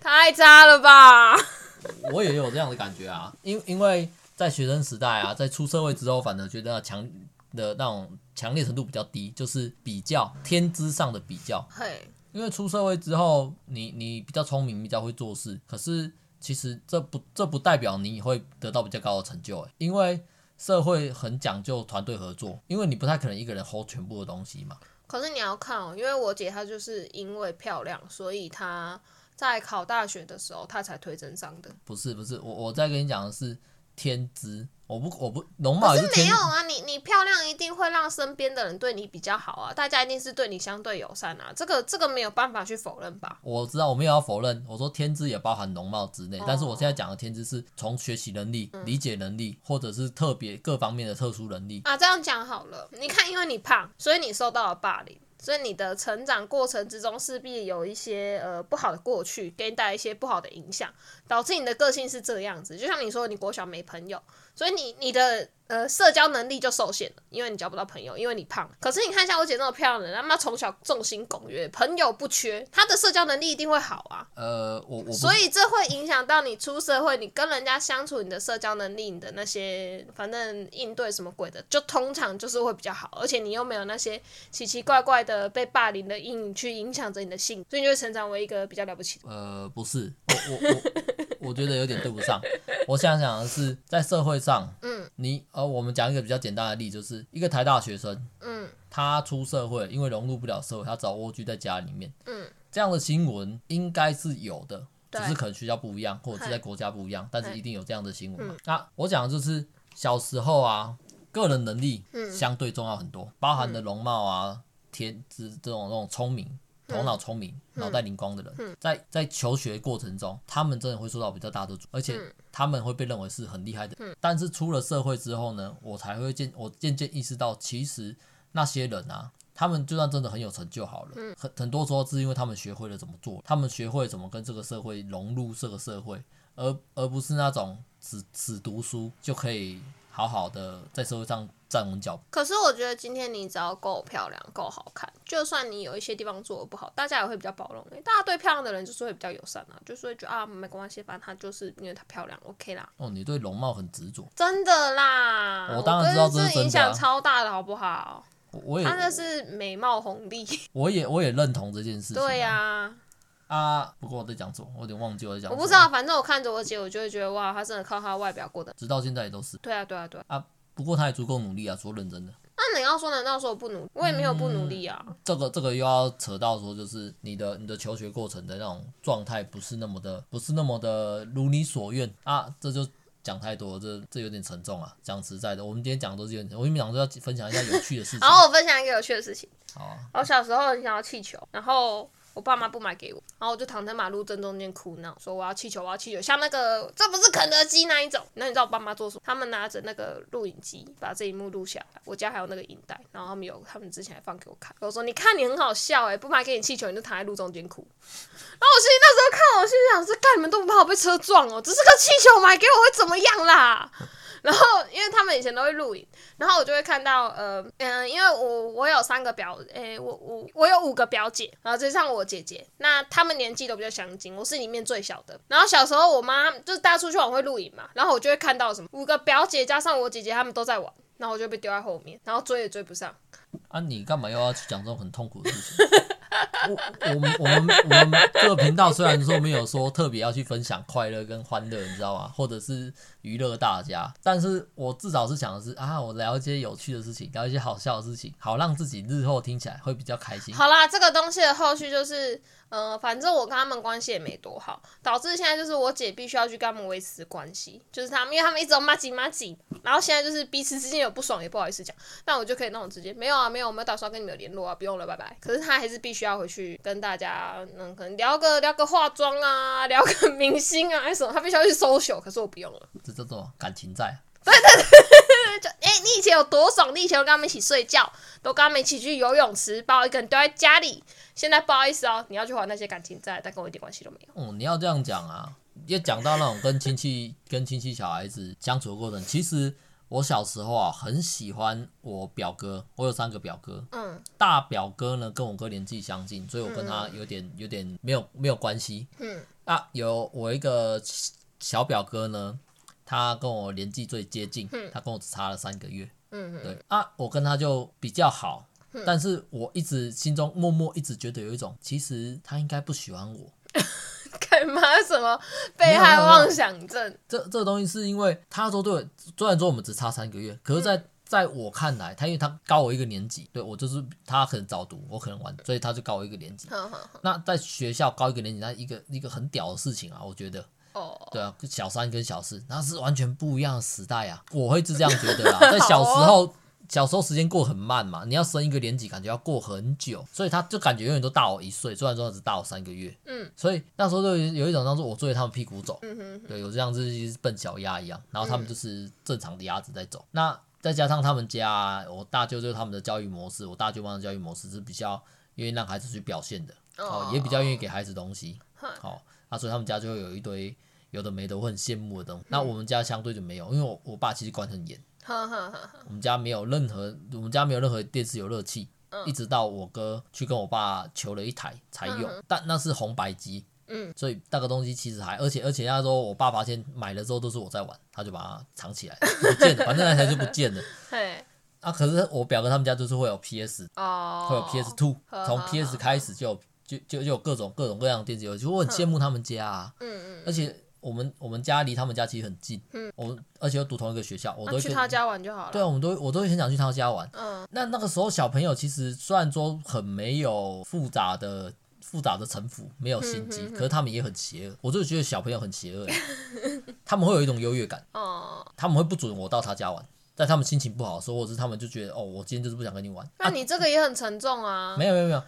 太差了吧？(laughs) 我也有这样的感觉啊，因因为在学生时代啊，在出社会之后，反而觉得强的那种强烈程度比较低，就是比较天资上的比较。嘿，因为出社会之后，你你比较聪明，比较会做事，可是其实这不这不代表你会得到比较高的成就，因为。社会很讲究团队合作，因为你不太可能一个人 hold 全部的东西嘛。可是你要看哦，因为我姐她就是因为漂亮，所以她在考大学的时候她才推甄上的。不是不是，我我在跟你讲的是天资。我不我不容貌是，是没有啊，你你漂亮一定会让身边的人对你比较好啊，大家一定是对你相对友善啊，这个这个没有办法去否认吧？我知道我没有要否认，我说天资也包含容貌之内，哦，但是我现在讲的天资是从学习能力、嗯、理解能力，或者是特别各方面的特殊能力啊。这样讲好了，你看，因为你胖，所以你受到了霸凌。所以你的成长过程之中势必有一些呃不好的过去，给你带来一些不好的影响，导致你的个性是这个样子。就像你说，你国小没朋友，所以你你的。呃，社交能力就受限了，因为你交不到朋友，因为你胖。可是你看像我姐那么漂亮的人，他妈从小众星拱月，朋友不缺，她的社交能力一定会好啊。呃，我我所以这会影响到你出社会，你跟人家相处，你的社交能力，你的那些反正应对什么鬼的，就通常就是会比较好。而且你又没有那些奇奇怪怪的被霸凌的阴影去影响着你的性，所以你就会成长为一个比较了不起的。呃，不是，我我我我觉得有点对不上。我想讲的是，在社会上，嗯，你。呃，我们讲一个比较简单的例子，就是一个台大学生，嗯，他出社会，因为融入不了社会，他只好蜗居在家里面，嗯，这样的新闻应该是有的，只是可能学校不一样，或者是在国家不一样，但是一定有这样的新闻嘛。那我讲的就是小时候啊，个人能力相对重要很多，包含的容貌啊、天资这种这种聪明。头脑聪明、脑袋灵光的人，在在求学过程中，他们真的会受到比较大的阻，而且他们会被认为是很厉害的。但是出了社会之后呢，我才会渐我渐渐意识到，其实那些人啊，他们就算真的很有成就好了，很很多时候是因为他们学会了怎么做，他们学会怎么跟这个社会融入这个社会，而而不是那种只只读书就可以好好的在社会上。站稳脚。可是我觉得今天你只要够漂亮、够好看，就算你有一些地方做的不好，大家也会比较包容。大家对漂亮的人就是会比较友善啊，就是会觉得啊没关系，反正她就是因为她漂亮，OK 啦。哦，你对容貌很执着。真的啦，我当然知道这是。影响超大的，好不好？我也。他那是美貌红利。(laughs) 我也我也认同这件事情。对呀。啊，不过我在讲什么，我有点忘记我在讲不知道，反正我看着我姐，我就会觉得哇，她真的靠她外表过的，直到现在也都是。对啊，对啊，对啊。啊不过他也足够努力啊，说认真的。那你要说，难道说我不努力？我也没有不努力啊。嗯、这个这个又要扯到说，就是你的你的求学过程的那种状态不是那么的，不是那么的如你所愿啊。这就讲太多了，这这有点沉重啊。讲实在的，我们今天讲的都是有点，我跟你们讲都要分享一下有趣的事情。(laughs) 好，我分享一个有趣的事情。好、啊，我小时候很想要气球，然后。我爸妈不买给我，然后我就躺在马路正中间哭闹，说我要气球，我要气球，像那个这不是肯德基那一种。那你知道我爸妈做什么？他们拿着那个录影机把这一幕录下来。我家还有那个影带，然后他们有，他们之前还放给我看。我说你看你很好笑哎，不买给你气球，你就躺在路中间哭。然后我心里那时候看，我心想是，干你们都不怕我被车撞哦，只是个气球买给我会怎么样啦？(laughs) 然后因为他们以前都会录影，然后我就会看到，呃，嗯，因为我我有三个表，诶、我我我有五个表姐，然后加上我姐姐，那他们年纪都比较相近，我是里面最小的。然后小时候我妈就是大家出去玩会录影嘛，然后我就会看到什么五个表姐加上我姐姐，他们都在玩，然后我就被丢在后面，然后追也追不上。啊，你干嘛又要去讲这种很痛苦的事情？我我们我们我们这个频道虽然说没有说特别要去分享快乐跟欢乐，你知道吗？或者是娱乐大家，但是我至少是想的是啊，我聊一些有趣的事情，聊一些好笑的事情，好让自己日后听起来会比较开心。好啦，这个东西的后续就是。呃，反正我跟他们关系也没多好，导致现在就是我姐必须要去跟他们维持关系，就是他们，因为他们一直都麻吉麻吉，然后现在就是彼此之间有不爽也不好意思讲，但我就可以那种直接没有啊，没有，我没有打算跟你们联络啊，不用了，拜拜。可是他还是必须要回去跟大家，嗯，可能聊个聊个化妆啊，聊个明星啊，还是什么，他必须要去 social，可是我不用了，这叫做感情债。对对对就哎、欸，你以前有多爽？你以前有跟他们一起睡觉，都跟他们一起去游泳池，把我一个人丢在家里。现在不好意思哦，你要去还那些感情债，但跟我一点关系都没有。哦、嗯，你要这样讲啊，也讲到那种跟亲戚、跟亲戚小孩子相处的过程。其实我小时候啊，很喜欢我表哥，我有三个表哥。嗯，大表哥呢跟我哥年纪相近，所以我跟他有点有点没有没有关系。嗯，啊，有我一个小表哥呢。他跟我年纪最接近，他跟我只差了三个月。嗯，对啊，我跟他就比较好，但是我一直心中默默一直觉得有一种，其实他应该不喜欢我。(laughs) 干嘛？什么被害妄想症？这这个东西是因为他说对，虽然说我们只差三个月，可是在在我看来，他因为他高我一个年级，对我就是他可能早读，我可能晚读，所以他就高我一个年级。那在学校高一个年级，那一个一个很屌的事情啊，我觉得。哦，对啊，小三跟小四，那是完全不一样的时代啊！我会是这样觉得啊，(laughs) 在小时候，哦、小时候时间过很慢嘛，你要升一个年级，感觉要过很久，所以他就感觉永远都大我一岁，虽然说只大我三个月，嗯，所以那时候就有一种当做我追着他们屁股走，嗯哼，对，有这样子笨小鸭一样，然后他们就是正常的鸭子在走。嗯、那再加上他们家，我大舅舅他们的教育模式，我大舅妈的教育模式是比较愿意让孩子去表现的，哦，也比较愿意给孩子东西，好、哦。啊，所以他们家就会有一堆有的没的，我很羡慕的东西。嗯、那我们家相对就没有，因为我我爸其实管很严。(laughs) 我们家没有任何，我们家没有任何电视有热气，嗯、一直到我哥去跟我爸求了一台才有。嗯、但那是红白机，嗯，所以那个东西其实还，而且而且那时候我爸发现买了之后都是我在玩，他就把它藏起来，不见了，反正那台就不见了。(laughs) 对啊，可是我表哥他们家就是会有 PS，哦，会有 PS Two，从 PS 开始就有。就就就有各种各种各样的电子游戏，我很羡慕他们家啊。嗯嗯。而且我们我们家离他们家其实很近。嗯。我而且又读同一个学校，我都会去他家玩就好了。对啊，我们都我都会很想去他家玩。嗯。那那个时候小朋友其实虽然说很没有复杂的复杂的城府，没有心机，可是他们也很邪恶。我就觉得小朋友很邪恶，(laughs) 他们会有一种优越感。哦。他们会不准我到他家玩，在他们心情不好的时候，或者是他们就觉得哦，我今天就是不想跟你玩。那你这个也很沉重啊。没有没有没有。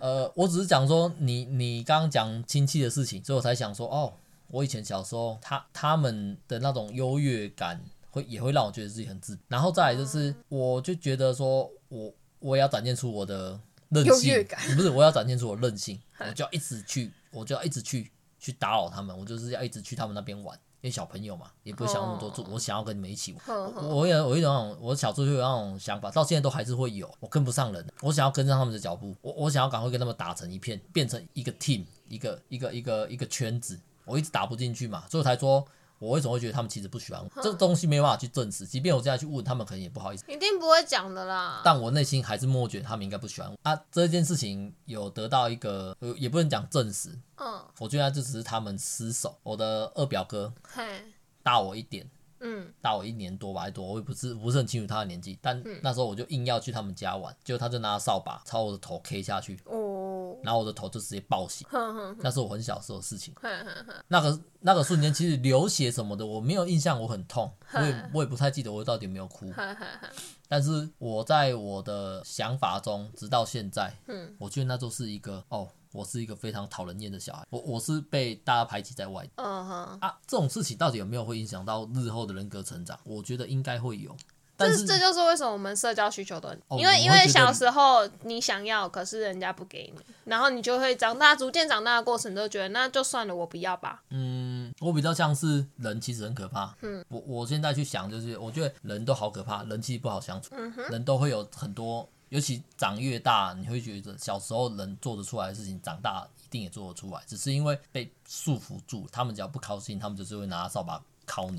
呃，我只是讲说你你刚刚讲亲戚的事情，所以我才想说哦，我以前小时候他他们的那种优越感会也会让我觉得自己很自，然后再来就是我就觉得说我我也要展现出我的任性，不是我要展现出我任性，(laughs) 我就要一直去，我就要一直去去打扰他们，我就是要一直去他们那边玩。因为小朋友嘛，也不会想那么多，做我想要跟你们一起玩。我有我有一种，我小时候就有那种想法，到现在都还是会有。我跟不上人，我想要跟上他们的脚步，我我想要赶快跟他们打成一片，变成一个 team，一个一个一个一个圈子。我一直打不进去嘛，所以我才说。我为什么会觉得他们其实不喜欢我？这个东西没办法去证实，即便我这样去问他们，可能也不好意思。一定不会讲的啦。但我内心还是默觉得他们应该不喜欢我。啊，这件事情有得到一个，也不能讲证实。嗯。我觉得这只是他们失手。我的二表哥，嘿，大我一点，嗯，大我一年多吧，还多，我也不是不是很清楚他的年纪。但那时候我就硬要去他们家玩，结果他就拿扫把朝我的头 K 下去。哦。然后我的头就直接爆血，那是我很小时候的事情。那个那个瞬间，其实流血什么的，我没有印象，我很痛，我也我也不太记得我到底有没有哭。但是我在我的想法中，直到现在，我觉得那就是一个哦，我是一个非常讨人厌的小孩，我我是被大家排挤在外。啊，这种事情到底有没有会影响到日后的人格成长？我觉得应该会有。这这就是为什么我们社交需求都很，因为因为小时候你想要，可是人家不给你，然后你就会长大，逐渐长大的过程都觉得那就算了，我不要吧。嗯，我比较像是人其实很可怕。嗯，我我现在去想，就是我觉得人都好可怕，人其实不好相处。嗯，人都会有很多，尤其长越大，你会觉得小时候能做得出来的事情，长大一定也做得出来，只是因为被束缚住。他们只要不高兴，他们就是会拿扫把敲你。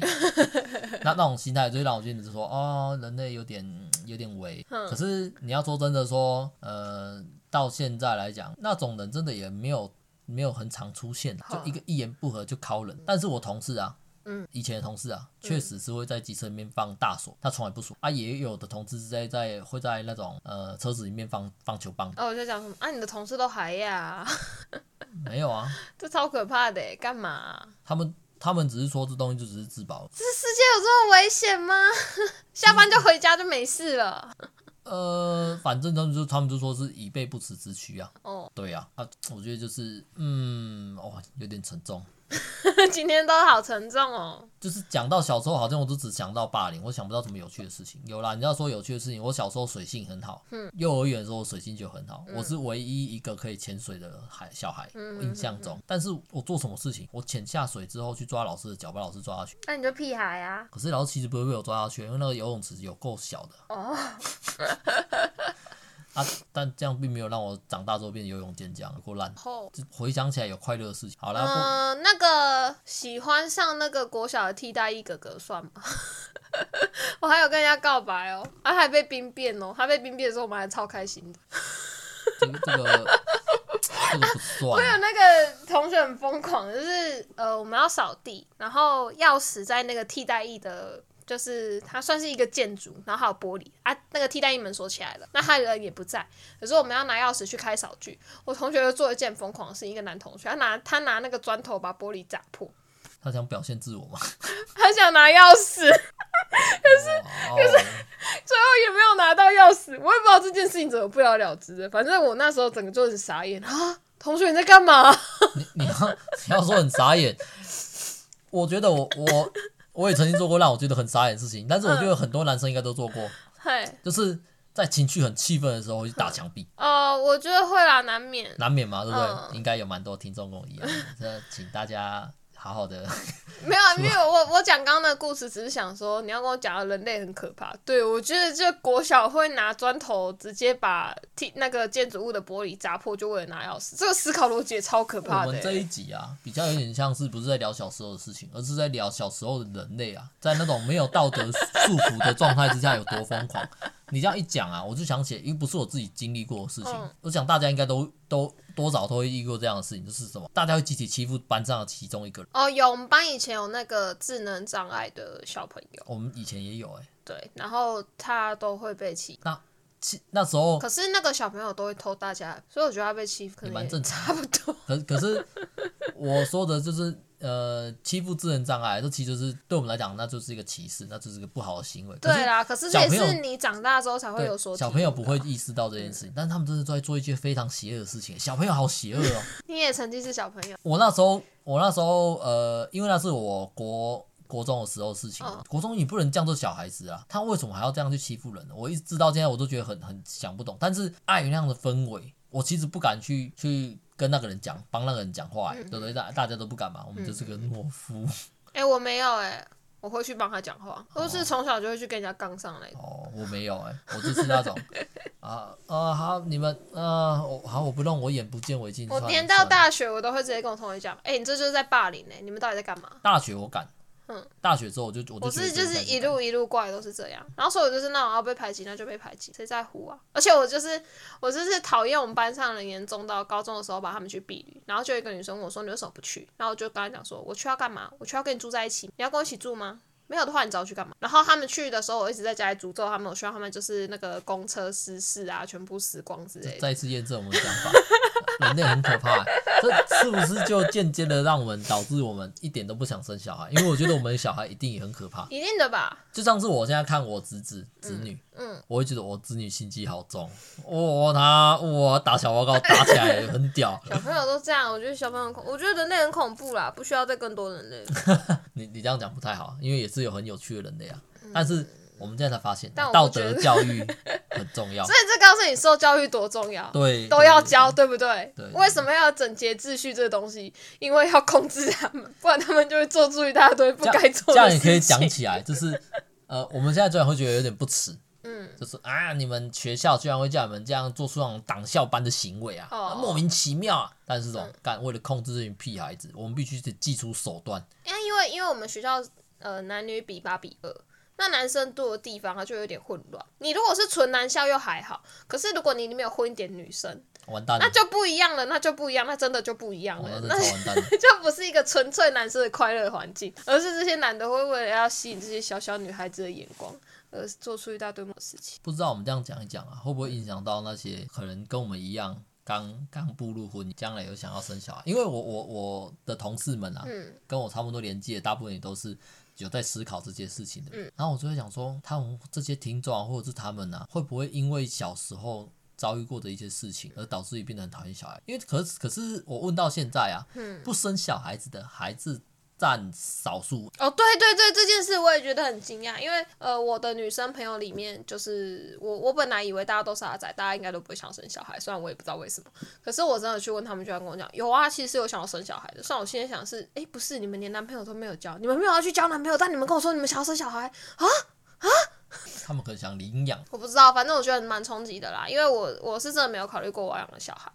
(laughs) 那那种心态就让我觉得说，哦，人类有点有点伪。可是你要说真的说，呃，到现在来讲，那种人真的也没有。没有很常出现，就一个一言不合就敲人。但是我同事啊，嗯，以前的同事啊，确实是会在机车里面放大锁，他从来不锁啊。也有的同事是在在会在那种呃车子里面放放球棒。哦，我就讲什么啊，你的同事都还呀？(laughs) 没有啊，这超可怕的，干嘛？他们他们只是说这东西就只是自保。这世界有这么危险吗？(laughs) 下班就回家就没事了。呃，反正他们就他们就说是以备不时之需啊。哦，对呀，啊，我觉得就是，嗯，哇，有点沉重。(laughs) 今天都好沉重哦。就是讲到小时候，好像我都只想到霸凌，我想不到什么有趣的事情。有啦，你要说有趣的事情，我小时候水性很好。嗯。幼儿园的时候我水性就很好，我是唯一一个可以潜水的孩小孩，我印象中。但是我做什么事情，我潜下水之后去抓老师的脚，把老师抓下去。那你就屁孩啊！可是老师其实不会被我抓下去，因为那个游泳池有够小的。哦。(laughs) 啊！但这样并没有让我长大之后变游泳健将，够烂。后回想起来有快乐的事情。好了，嗯、呃，那个喜欢上那个国小的替代役哥哥算吗？(laughs) 我还有跟人家告白哦，他还被兵变哦，他被兵变的时候我们还超开心的。这个这个这个不算。(laughs) 我有那个同学很疯狂，就是呃我们要扫地，然后钥匙在那个替代役的。就是它算是一个建筑，然后还有玻璃啊，那个替代一门锁起来了，那他人也不在。可是我们要拿钥匙去开扫具，我同学就做一件疯狂的事，一个男同学，他拿他拿那个砖头把玻璃砸破。(laughs) 他想表现自我吗？(laughs) 他想拿钥匙，(laughs) 可是可是最后也没有拿到钥匙，我也不知道这件事情怎么不了了之的。反正我那时候整个就是傻眼啊！同学你在干嘛？你你要你要说很傻眼，我觉得我我。我也曾经做过让我觉得很傻眼的事情，但是我觉得很多男生应该都做过，(laughs) 嗯、就是在情绪很气愤的时候会去打墙壁。哦、呃，我觉得会啦，难免，难免嘛，对不对？嗯、应该有蛮多听众跟我一样，(laughs) 这请大家。好好的，(laughs) 没有啊，(laughs) 因为我我讲刚刚的故事，只是想说你要跟我讲人类很可怕。对，我觉得这国小会拿砖头直接把替那个建筑物的玻璃砸破，就为了拿钥匙，这个思考逻辑也超可怕的。我们这一集啊，比较有点像是不是在聊小时候的事情，而是在聊小时候的人类啊，在那种没有道德束缚的状态之下有多疯狂。你这样一讲啊，我就想起，因为不是我自己经历过的事情，嗯、我想大家应该都都多少都会遇过这样的事情，就是什么，大家会集体欺负班上的其中一个人。哦，有，我们班以前有那个智能障碍的小朋友，我们以前也有哎、欸。对，然后他都会被欺。那欺那时候，可是那个小朋友都会偷大家，所以我觉得他被欺负可能也蛮正常，差不多。可可是我说的就是。呃，欺负智能障碍，这其实就是对我们来讲，那就是一个歧视，那就是一个不好的行为。对啦，可是这也是你长大之后才会有所。小朋友不会意识到这件事情，嗯、但是他们真的在做一件非常邪恶的事情。小朋友好邪恶哦！(laughs) 你也曾经是小朋友。我那时候，我那时候，呃，因为那是我国国中的时候的事情。哦、国中你不能这样做小孩子啊，他为什么还要这样去欺负人呢？我一直到现在我都觉得很很想不懂。但是碍于那样的氛围，我其实不敢去去。跟那个人讲，帮那个人讲话，对不对？大大家都不敢嘛，我们就是个懦夫。哎，我没有哎，我会去帮他讲话，都是从小就会去跟人家杠上来。哦，我没有哎，我就是那种 (laughs) 啊啊好，你们啊，我好，我不弄，我眼不见为净。我连到大学，我都会直接跟我同学讲，哎，你这就是在霸凌哎，你们到底在干嘛？大学我敢。嗯，大学之后我就我就我是就是一路一路过来都是这样，然后所以我就是那种要被排挤，那就被排挤，谁在乎啊？而且我就是我就是讨厌我们班上人严重到高中的时候把他们去避旅，然后就一个女生问我说，你为什么不去？然后我就跟她讲说，我去要干嘛？我去要跟你住在一起，你要跟我一起住吗？没有的话，你找我去干嘛？然后他们去的时候，我一直在家里诅咒他们，我希望他们就是那个公车失事啊，全部死光之类的。再次验证我们的想法，人类很可怕，这是不是就间接的让我们导致我们一点都不想生小孩？因为我觉得我们的小孩一定也很可怕，一定的吧？就像是我现在看我侄子侄女。嗯嗯，我会觉得我侄女心机好重，哇，他哇打小报告打起来很屌。(laughs) 小朋友都这样，我觉得小朋友恐，我觉得人类很恐怖啦，不需要再更多人类。(laughs) 你你这样讲不太好，因为也是有很有趣的人类啊。嗯、但是我们现在才发现，道德教育很重要。(laughs) 所以这告诉你受教育多重要，对，都要教，对，不对？对。为什么要整洁秩序这个东西？因为要控制他们，不然他们就会做出一大堆不该做的事情。这样也可以讲起来，就是呃，我们现在居然会觉得有点不耻。嗯，就是啊，你们学校居然会叫你们这样做出那种党校般的行为啊，哦、莫名其妙啊！但是这种干、嗯、为了控制这群屁孩子，我们必须得祭出手段。因为因为我们学校呃男女比八比二，那男生多的地方它就有点混乱。你如果是纯男校又还好，可是如果你里面有混一点女生，完蛋了，那就不一样了，那就不一样，那真的就不一样了，哦、那，(laughs) 那就不是一个纯粹男生的快乐环境，而是这些男的会为了要吸引这些小小女孩子的眼光。而做出一大堆的事情，不知道我们这样讲一讲啊，会不会影响到那些可能跟我们一样刚刚步入婚姻，将来有想要生小孩？因为我我我的同事们啊，嗯，跟我差不多年纪的，大部分也都是有在思考这件事情的。嗯，然后我就会想说，他们这些听众啊，或者是他们啊，会不会因为小时候遭遇过的一些事情，而导致于变得很讨厌小孩？因为可是可是我问到现在啊，嗯，不生小孩子的孩子。占少数哦，对对对，这件事我也觉得很惊讶，因为呃，我的女生朋友里面，就是我我本来以为大家都是阿仔，大家应该都不会想生小孩，虽然我也不知道为什么，可是我真的去问他们，居然跟我讲有啊，其实有想要生小孩的。虽然我现在想是，哎，不是，你们连男朋友都没有交，你们没有要去交男朋友，但你们跟我说你们想要生小孩啊啊？他们可能想领养，我不知道，反正我觉得蛮冲击的啦，因为我我是真的没有考虑过我要养的小孩。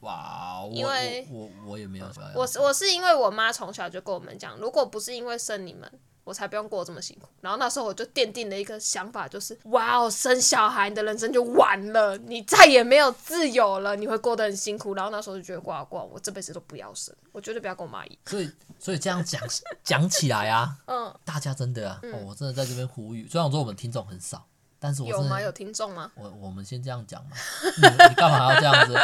哇，我因为我我，我也没有我是我是因为我妈从小就跟我们讲，如果不是因为生你们，我才不用过这么辛苦。然后那时候我就奠定了一个想法，就是哇哦，生小孩你的人生就完了，你再也没有自由了，你会过得很辛苦。然后那时候就觉得挂挂，我这辈子都不要生，我绝对不要跟我妈一样。所以所以这样讲讲起来啊，(laughs) 嗯，大家真的啊，嗯哦、我真的在这边呼吁，虽然说我们听众很少。但是我有吗？有听众吗？我我们先这样讲嘛，(laughs) 你你干嘛要这样子？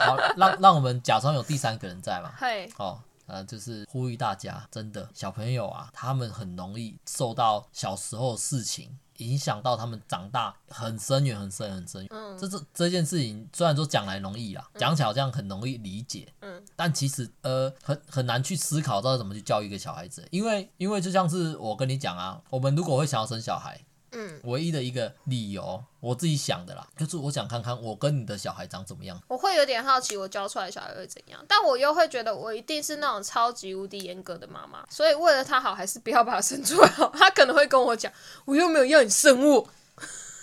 好，好让让我们假装有第三个人在嘛。嘿，哦，呃，就是呼吁大家，真的小朋友啊，他们很容易受到小时候的事情影响到，他们长大很深远、很深很深远。嗯，这这这件事情虽然说讲来容易啊，讲起来好像很容易理解。嗯，但其实呃很很难去思考到怎么去教育一个小孩子，因为因为就像是我跟你讲啊，我们如果会想要生小孩。嗯，唯一的一个理由，我自己想的啦，就是我想看看我跟你的小孩长怎么样。我会有点好奇，我教出来的小孩会怎样，但我又会觉得我一定是那种超级无敌严格的妈妈，所以为了他好，还是不要把他生出来好。他可能会跟我讲，我又没有要你生我。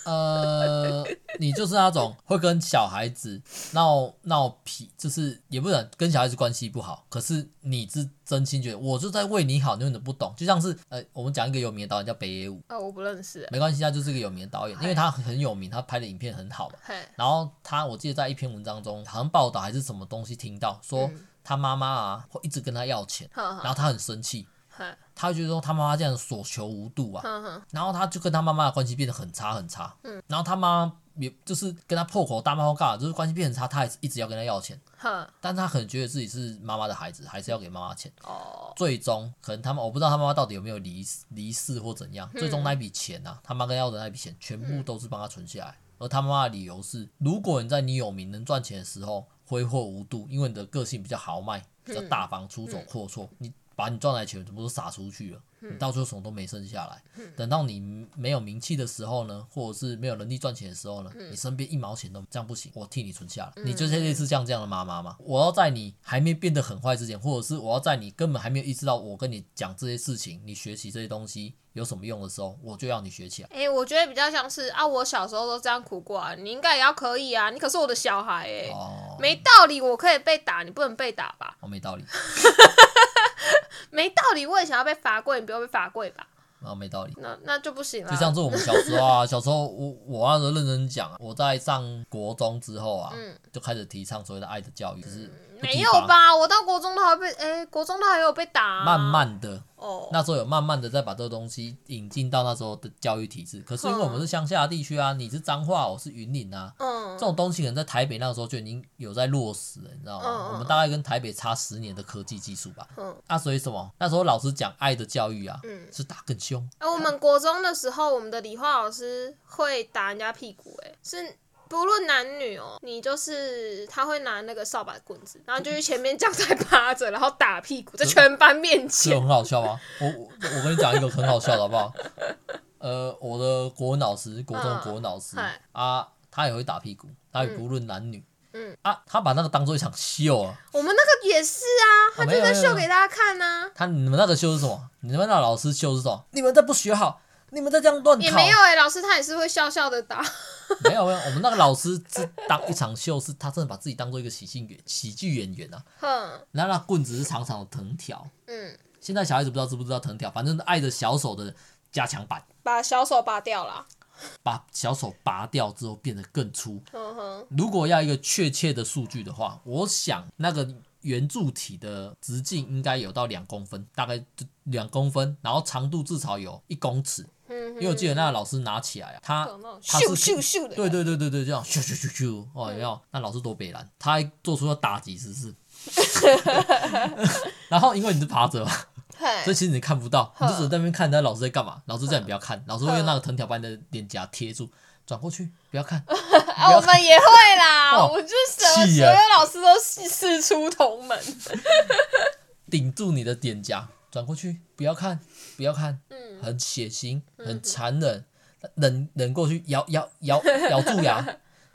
呃，你就是那种会跟小孩子闹闹皮，就是也不能跟小孩子关系不好，可是你是真心觉得我就在为你好，你怎么不懂？就像是呃，我们讲一个有名的导演叫北野武，哦，我不认识，没关系，他就是一个有名的导演，因为他很有名，他拍的影片很好嘛。然后他，我记得在一篇文章中，好像报道还是什么东西听到说他妈妈啊会一直跟他要钱，然后他很生气。他觉得说他妈妈这样所求无度啊，然后他就跟他妈妈的关系变得很差很差，嗯，然后他妈也就是跟他破口大骂，干就是关系变很差，他还是一直要跟他要钱，呵但他可能觉得自己是妈妈的孩子，还是要给妈妈钱，哦，最终可能他们我不知道他妈妈到底有没有离离世或怎样，嗯、最终那笔钱啊，他妈跟要的那笔钱全部都是帮他存下来，嗯、而他妈妈的理由是，如果你在你有名能赚钱的时候挥霍无度，因为你的个性比较豪迈，比较大方出走阔绰，你。嗯把你赚来的钱全部都撒出去了，你到最后什么都没剩下来。等到你没有名气的时候呢，或者是没有能力赚钱的时候呢，你身边一毛钱都这样不行，我替你存下来。你就是类似像这样的妈妈吗？我要在你还没变得很坏之前，或者是我要在你根本还没有意识到我跟你讲这些事情，你学习这些东西有什么用的时候，我就要你学起来。哎、欸，我觉得比较像是啊，我小时候都这样苦过啊，你应该也要可以啊，你可是我的小孩哎、欸，哦、没道理，我可以被打，你不能被打吧？我、哦、没道理。(laughs) 没道理，我也想要被罚跪，你不要被罚跪吧？啊，没道理，那那就不行了。就像是我们小时候啊，(laughs) 小时候我我那时候认真讲，我在上国中之后啊，嗯、就开始提倡所谓的爱的教育，就是。没有吧？我到国中都还被哎、欸，国中都还有被打、啊。慢慢的，哦，那时候有慢慢的再把这个东西引进到那时候的教育体制。可是因为我们是乡下的地区啊，你是彰化，我是云林啊，嗯，这种东西可能在台北那个时候就已经有在落实了，你知道吗？嗯、我们大概跟台北差十年的科技技术吧。嗯，那所以什么？那时候老师讲爱的教育啊，嗯，是打更凶。哎、啊，我们国中的时候，我们的理化老师会打人家屁股、欸，哎，是。不论男女哦，你就是他会拿那个扫把棍子，然后就去前面这样在趴着，然后打屁股，在全班面前，这很好笑吗？我我我跟你讲一个很好笑的好不好？(laughs) 呃，我的国文老师，国中国文老师、嗯、啊，他也会打屁股，他也不论男女。嗯啊，他把那个当做一场秀啊。我们那个也是啊，他就在秀给大家看呐、啊。他你们那个秀是什么？你们那个老师秀是什么？你们再不学好，你们在这样乱考。也没有哎、欸，老师他也是会笑笑的打。(laughs) 没有没有，我们那个老师是当一场秀，是他真的把自己当做一个喜剧演喜剧演员啊。哼。然后那棍子是长长的藤条。嗯。现在小孩子不知道知不知道藤条，反正爱着小手的加强版。把小手拔掉了。把小手拔掉之后变得更粗。如果要一个确切的数据的话，我想那个圆柱体的直径应该有到两公分，大概两公分，然后长度至少有一公尺。因为我记得那个老师拿起来啊，他他是咻咻咻的，对对对对对，这样咻咻咻咻，哦，有没有？那老师多北烂，他还做出了打击姿势。(laughs) 然后因为你是爬着嘛。所以其实你看不到，你就只能在那边看，那老师在干嘛？老师叫你不要看，老师会用那个藤条把你的脸颊贴住，转过去不要看。(laughs) 我们也会啦，(laughs) 我就是所有老师都师出同门。顶住你的脸颊，转过去不要看，不要看，很血腥，很残忍，忍忍过去，咬咬咬 (laughs) 咬住牙，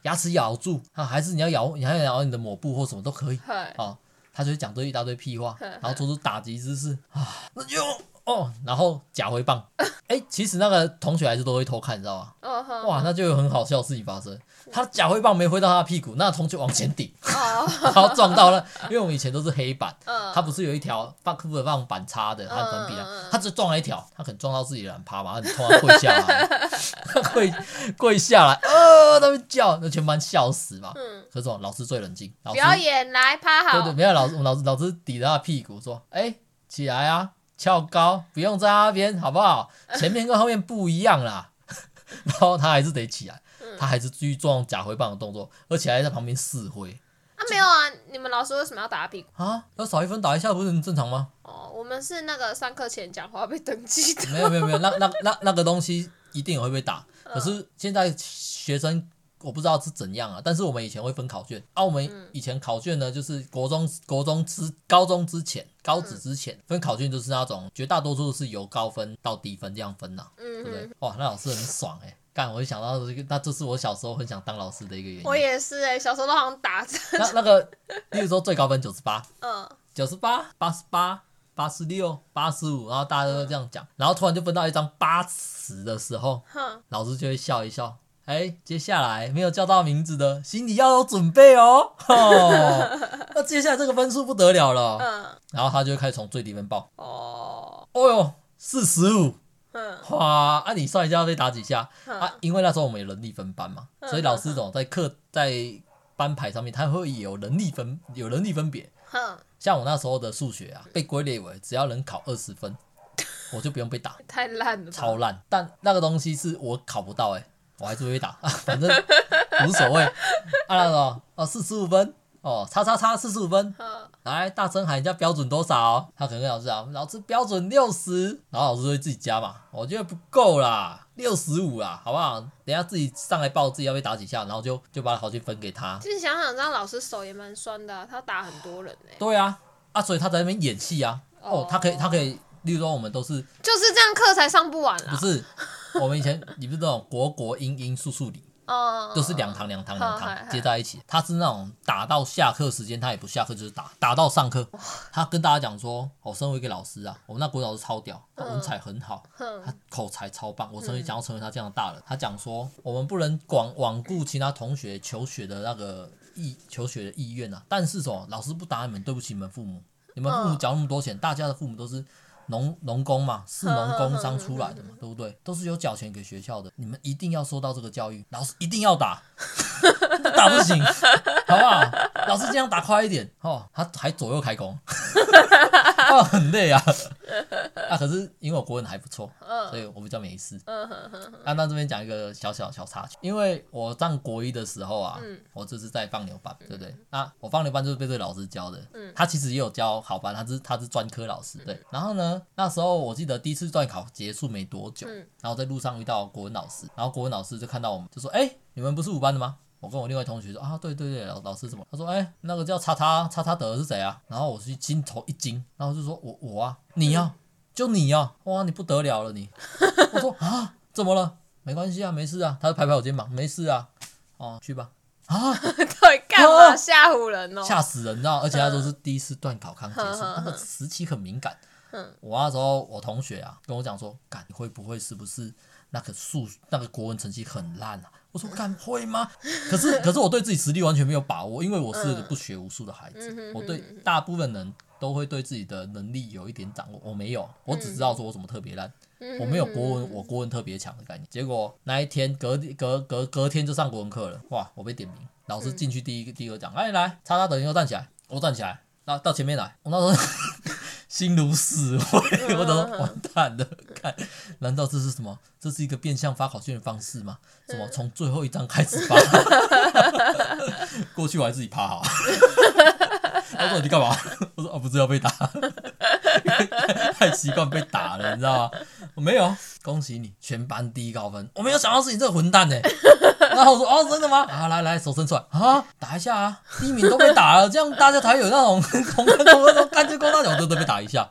牙齿咬住啊，还是你要咬，你还要咬你的抹布或什么都可以啊。他就会讲这一大堆屁话，然后做出打击姿势啊，那就哦，然后假挥棒，(laughs) 哎，其实那个同学还是都会偷看，你知道吗？哇，那就有很好笑的事情发生。他假挥棒没挥到他的屁股，那同学往前顶，(laughs) 然后撞到了。因为我们以前都是黑板，他不是有一条放课本放板擦的，他粉笔啊，他只撞了一条，他可能撞到自己的懒趴嘛，他突然跪下来，(laughs) 跪跪下来，呃，他们叫，那全班笑死嘛。可是老师最冷静，表演来趴好。对对，没有老师，老师老师抵着他屁股说：“哎，起来啊，翘高，不用在那边，好不好？(laughs) 前面跟后面不一样啦。(laughs) ”然后他还是得起来。他还是继续做假挥棒的动作，而且还在旁边试挥。啊，没有啊！你们老师为什么要打他屁股啊？要少一分打一下不是很正常吗？哦，我们是那个上课前讲话被登记的。没有没有没有，那那那那个东西一定也会被打。可是现在学生我不知道是怎样啊，但是我们以前会分考卷啊。我们以前考卷呢，就是国中国中之高中之前高职之前分考卷，就是那种绝大多数是由高分到低分这样分呐、啊，对不对？哇，那老师很爽哎、欸。干，我就想到这个，那这是我小时候很想当老师的一个原因。我也是哎、欸，小时候都好像打针。那那个，例如说最高分九十八，嗯，九十八、八十八、八十六、八十五，然后大家都这样讲，然后突然就分到一张八十的时候，哼，老师就会笑一笑，哎、欸，接下来没有叫到名字的，心里要有准备哦。(laughs) 哦，那接下来这个分数不得了了，嗯，然后他就开始从最低分报，哦，哦哟，四十五。哇！啊，你算一下要被打几下啊？因为那时候我们有能力分班嘛，所以老师总在课在班牌上面，他会有能力分有能力分别。像我那时候的数学啊，被归类为只要能考二十分，我就不用被打。(laughs) 太烂了，超烂！但那个东西是我考不到哎、欸，我还是会被打，(laughs) 反正无所谓。啊，那个啊，四十五分。哦，叉叉叉四十五分，呵来大声喊人家标准多少？他可能跟老师讲，老师标准六十，然后老师会自己加嘛，我觉得不够啦，六十五啦，好不好？等下自己上来报自己要被打几下，然后就就把考卷分给他。其实想想，这样老师手也蛮酸的、啊，他打很多人呢、欸。对啊，啊，所以他在那边演戏啊。哦，哦，他可以，他可以，例如说我们都是就是这样，课才上不完啦。不是，(laughs) 我们以前你不是那种国国英英数数理。哦，都是两堂两堂两堂接在一起。他是那种打到下课时间，他也不下课，就是打打到上课。他跟大家讲说：“我身为一个老师啊，我们那国老师超屌，他文采很好，他口才超棒。我成为想要成为他这样的大人。”他讲说：“我们不能罔罔顾其他同学求学的那个意求学的意愿啊，但是什么老师不打你们，对不起你们父母，你们父母缴那么多钱，大家的父母都是。”农农工嘛，是农工商出来的嘛，对不对？都是有缴钱给学校的，你们一定要受到这个教育，老师一定要打，不打不行，(laughs) 好不好？老师这样打快一点哦，他还左右开弓，啊，(laughs) 很累啊。啊，可是因为我国文还不错，所以我比较没事。啊，那这边讲一个小小小插曲，因为我上国一的时候啊，我就是在放牛班，对不对？那我放牛班就是被这个老师教的，他其实也有教好班，他是他是专科老师，对。然后呢，那时候我记得第一次段考结束没多久，然后在路上遇到国文老师，然后国文老师就看到我们，就说：“哎，你们不是五班的吗？”我跟我另外同学说：“啊，对对对，老老师怎么？”他说：“哎，那个叫叉叉叉叉德是谁啊？”然后我是心头一惊，然后就说：“我我啊，你呀。”就你呀、啊，哇，你不得了了你！我说啊，怎么了？没关系啊，没事啊。他就拍拍我肩膀，没事啊。哦，去吧。啊，(laughs) 对，干嘛吓唬人哦？吓死人，你知道？而且他都是第一次段考刚结束，那个时期很敏感。我那时候我同学啊跟我讲说，干你会不会是不是那个数那个国文成绩很烂啊？我说干会吗？可是可是我对自己实力完全没有把握，因为我是个不学无术的孩子。我对大部分人都会对自己的能力有一点掌握，我没有，我只知道说我怎么特别烂。我没有国文，我国文特别强的概念。结果那一天隔隔隔隔天就上国文课了，哇！我被点名，老师进去第一个第一个讲，哎来，叉叉等于站起来，我站起来，到到前面来。我那时候心如死灰，我都完蛋了。看，难道这是什么？这是一个变相发考卷的方式吗？什么从最后一张开始发？(laughs) 过去我还自己趴好。(laughs) 他说你干嘛？(laughs) 我说啊，不是要被打。(laughs) 太习惯被打了，你知道吗？我没有，恭喜你，全班第一高分。我没有想到是你这个混蛋呢。然后我说哦，真的吗？啊，来来，手伸出来啊，打一下啊，第一名都被打了，这样大家才有那种同跟同跟同干就跟那种都都被打一下。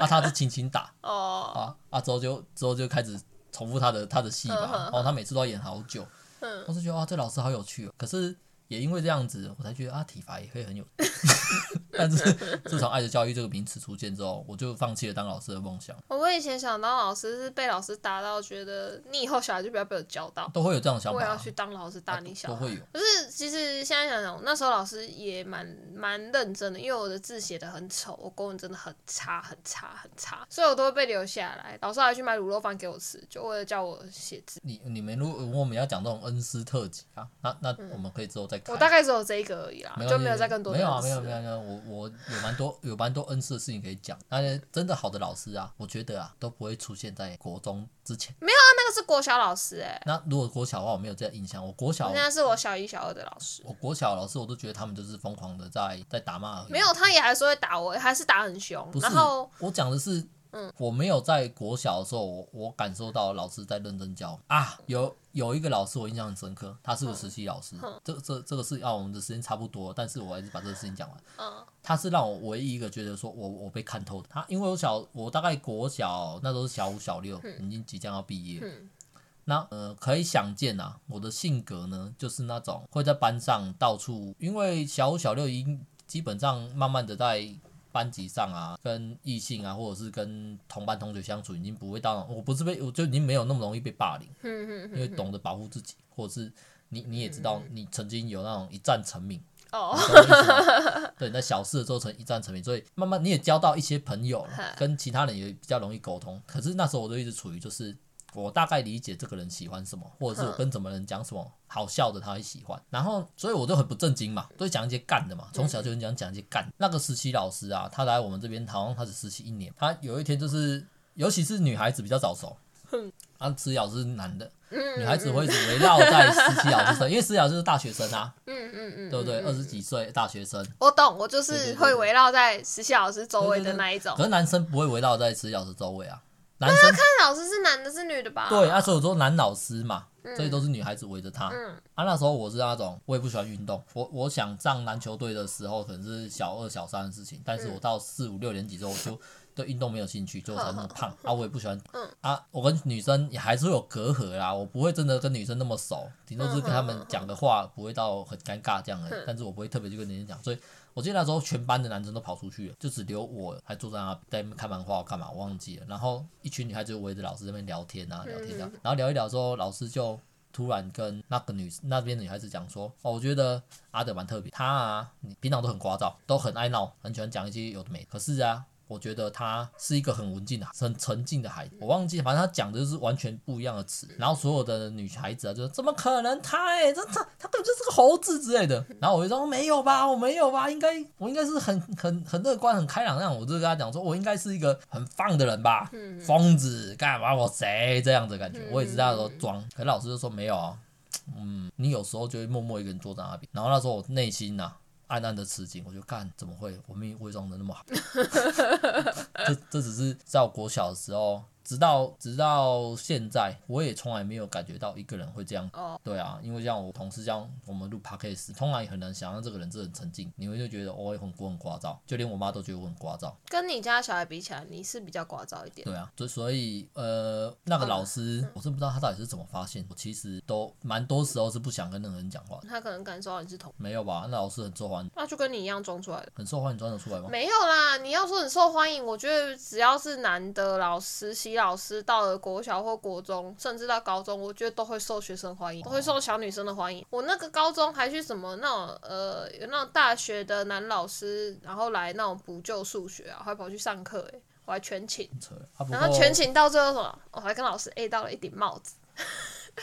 那他是轻轻打哦啊啊，之后就之后就开始重复他的他的戏吧。哦，他每次都要演好久。我是觉得哇，这老师好有趣哦。可是。也因为这样子，我才觉得啊，体罚也可以很有。(laughs) 但是自从“爱的教育”这个名词出现之后，我就放弃了当老师的梦想。我以前想当老师，是被老师打到，觉得你以后小孩就不要被我教到，都会有这种想法。我要去当老师打你小孩，都会有。可是其实现在想想，那时候老师也蛮蛮认真的，因为我的字写的很丑，我功文真的很差很差很差，所以我都会被留下来。老师还去买卤肉饭给我吃，就为了教我写字。你你们如果我们要讲这种恩师特辑啊，那那我们可以之后再。我大概只有这一个而已啦，就没有再更多。没有啊，没有没有没有，我我有蛮多有蛮多恩师的事情可以讲。那些真的好的老师啊，我觉得啊，都不会出现在国中之前。没有啊，那个是国小老师哎。那如果国小的话，我没有这样印象。我国小，现在是我小一、小二的老师。我国小老师，我都觉得他们就是疯狂的在在打骂而已。没有，他也还是会打我，还是打很凶。然后我讲的是。嗯，我没有在国小的时候，我我感受到老师在认真教啊。有有一个老师我印象很深刻，他是个实习老师。嗯、这这这个是啊，我们的时间差不多，但是我还是把这个事情讲完。嗯，他是让我唯一一个觉得说我我被看透的。他因为我小我大概国小那时候是小五小六，已经即将要毕业。嗯，那呃可以想见啊，我的性格呢就是那种会在班上到处，因为小五小六已经基本上慢慢的在。班级上啊，跟异性啊，或者是跟同班同学相处，已经不会到，我不是被，我就已经没有那么容易被霸凌，因为懂得保护自己，或者是你你也知道，你曾经有那种一战成名哦，(laughs) 对，那小事的时候成一战成名，所以慢慢你也交到一些朋友了，跟其他人也比较容易沟通。可是那时候我就一直处于就是。我大概理解这个人喜欢什么，或者是我跟什么人讲什么好笑的，他会喜欢。然后，所以我就很不正经嘛，都会讲一些干的嘛。从小就很讲讲一些干。那个实习老师啊，他来我们这边，好像他只实习一年。他有一天就是，尤其是女孩子比较早熟，啊，实习老师是男的，女孩子会围绕在实习老师身，因为实习老师是大学生啊，嗯嗯嗯，对不对？二十几岁大学生，我懂，我就是会围绕在实习老师周围的那一种。可是男生不会围绕在实习老师周围啊。男生看老师是男的，是女的吧？对，啊，所以我说男老师嘛，所以都是女孩子围着他。嗯，啊，那时候我是那种，我也不喜欢运动。我我想上篮球队的时候，可能是小二、小三的事情。但是我到四五六年级之后，我就 (laughs) 对运动没有兴趣，就才那么胖。(laughs) 啊，我也不喜欢。嗯，啊，我跟女生也还是会有隔阂啦。我不会真的跟女生那么熟，顶多是跟他们讲的话不会到很尴尬这样的。但是我不会特别去跟女生讲，所以。我记得那时候全班的男生都跑出去了，就只留我还坐在那在那看漫画干嘛，我忘记了。然后一群女孩子就围着老师在那边聊天啊，聊天这样。然后聊一聊之后，老师就突然跟那个女那边的女孩子讲说：“哦，我觉得阿德蛮特别，他啊，你平常都很聒噪，都很爱闹，很喜欢讲一些有的没的。可是啊。”我觉得他是一个很文静的、很沉静的孩子。我忘记，反正他讲的就是完全不一样的词。然后所有的女孩子啊，就说怎么可能他？哎，这他他根本就是个猴子之类的。然后我就说没有吧，我没有吧，应该我应该是很很很乐观、很开朗那样。我就跟他讲说，我应该是一个很放的人吧，疯子干嘛我谁这样子的感觉？我也知道说装。可是老师就说没有啊，嗯，你有时候就会默默一个人坐在那边。然后那时候我内心呐、啊。暗暗的吃惊，我就干怎么会？我命伪装的那么好？(laughs) 这这只是在我国小时候直到直到现在，我也从来没有感觉到一个人会这样。哦，对啊，因为像我同事这样，我们录 podcast，通常也很难想象这个人真的很沉静，你会就觉得我也很我很聒噪，就连我妈都觉得我很聒噪。跟你家小孩比起来，你是比较聒噪一点。对啊，所所以呃，那个老师，我是不知道他到底是怎么发现，我其实都蛮多时候是不想跟任何人讲话的。他可能感受到你是同，没有吧？那老师很受欢迎，那就跟你一样装出来的，很受欢迎装得出来吗？没有啦，你要说很受欢迎，我觉得只要是男的老师、习老师，到了国小或国中，甚至到高中，我觉得都会受学生欢迎，都会受小女生的欢迎。我那个高中还去什么那种呃，有那种大学的男老师，然后来那种补救数学啊，还跑去上课，诶，我还全勤，啊、然后全勤到最后什么，我还跟老师 A 到了一顶帽子。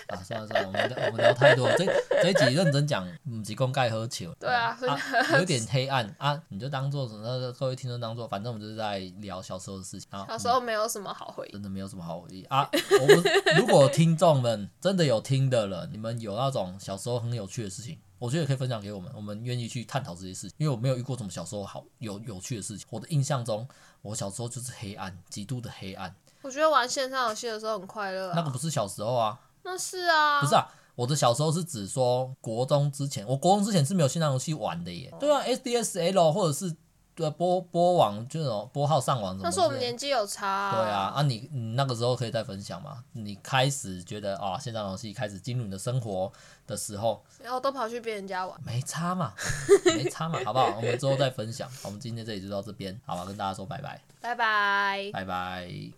啊，算了算了，我们我们聊太多了，这这一集认真讲，不是公盖喝酒，对啊，啊，有点黑暗啊，你就当做什么？各位听众当做，反正我们就是在聊小时候的事情啊。小时候没有什么好回忆，真的没有什么好回忆啊。我们如果听众们真的有听的人，你们有那种小时候很有趣的事情，我觉得可以分享给我们，我们愿意去探讨这些事情，因为我没有遇过什么小时候好有有趣的事情。我的印象中，我小时候就是黑暗，极度的黑暗。我觉得玩线上游戏的时候很快乐啊。那个不是小时候啊。那是啊，不是啊，我的小时候是指说国中之前，我国中之前是没有线上游戏玩的耶。哦、对啊，SDSL 或者是对拨拨网，就那种拨号上网什么。那是我们年纪有差、啊。对啊，啊你你那个时候可以再分享嘛？你开始觉得啊，线上游戏开始进入你的生活的时候，然后都跑去别人家玩，没差嘛，(laughs) 没差嘛，好不好？我们之后再分享。我们今天这里就到这边，好吧，跟大家说拜拜，拜拜，拜拜。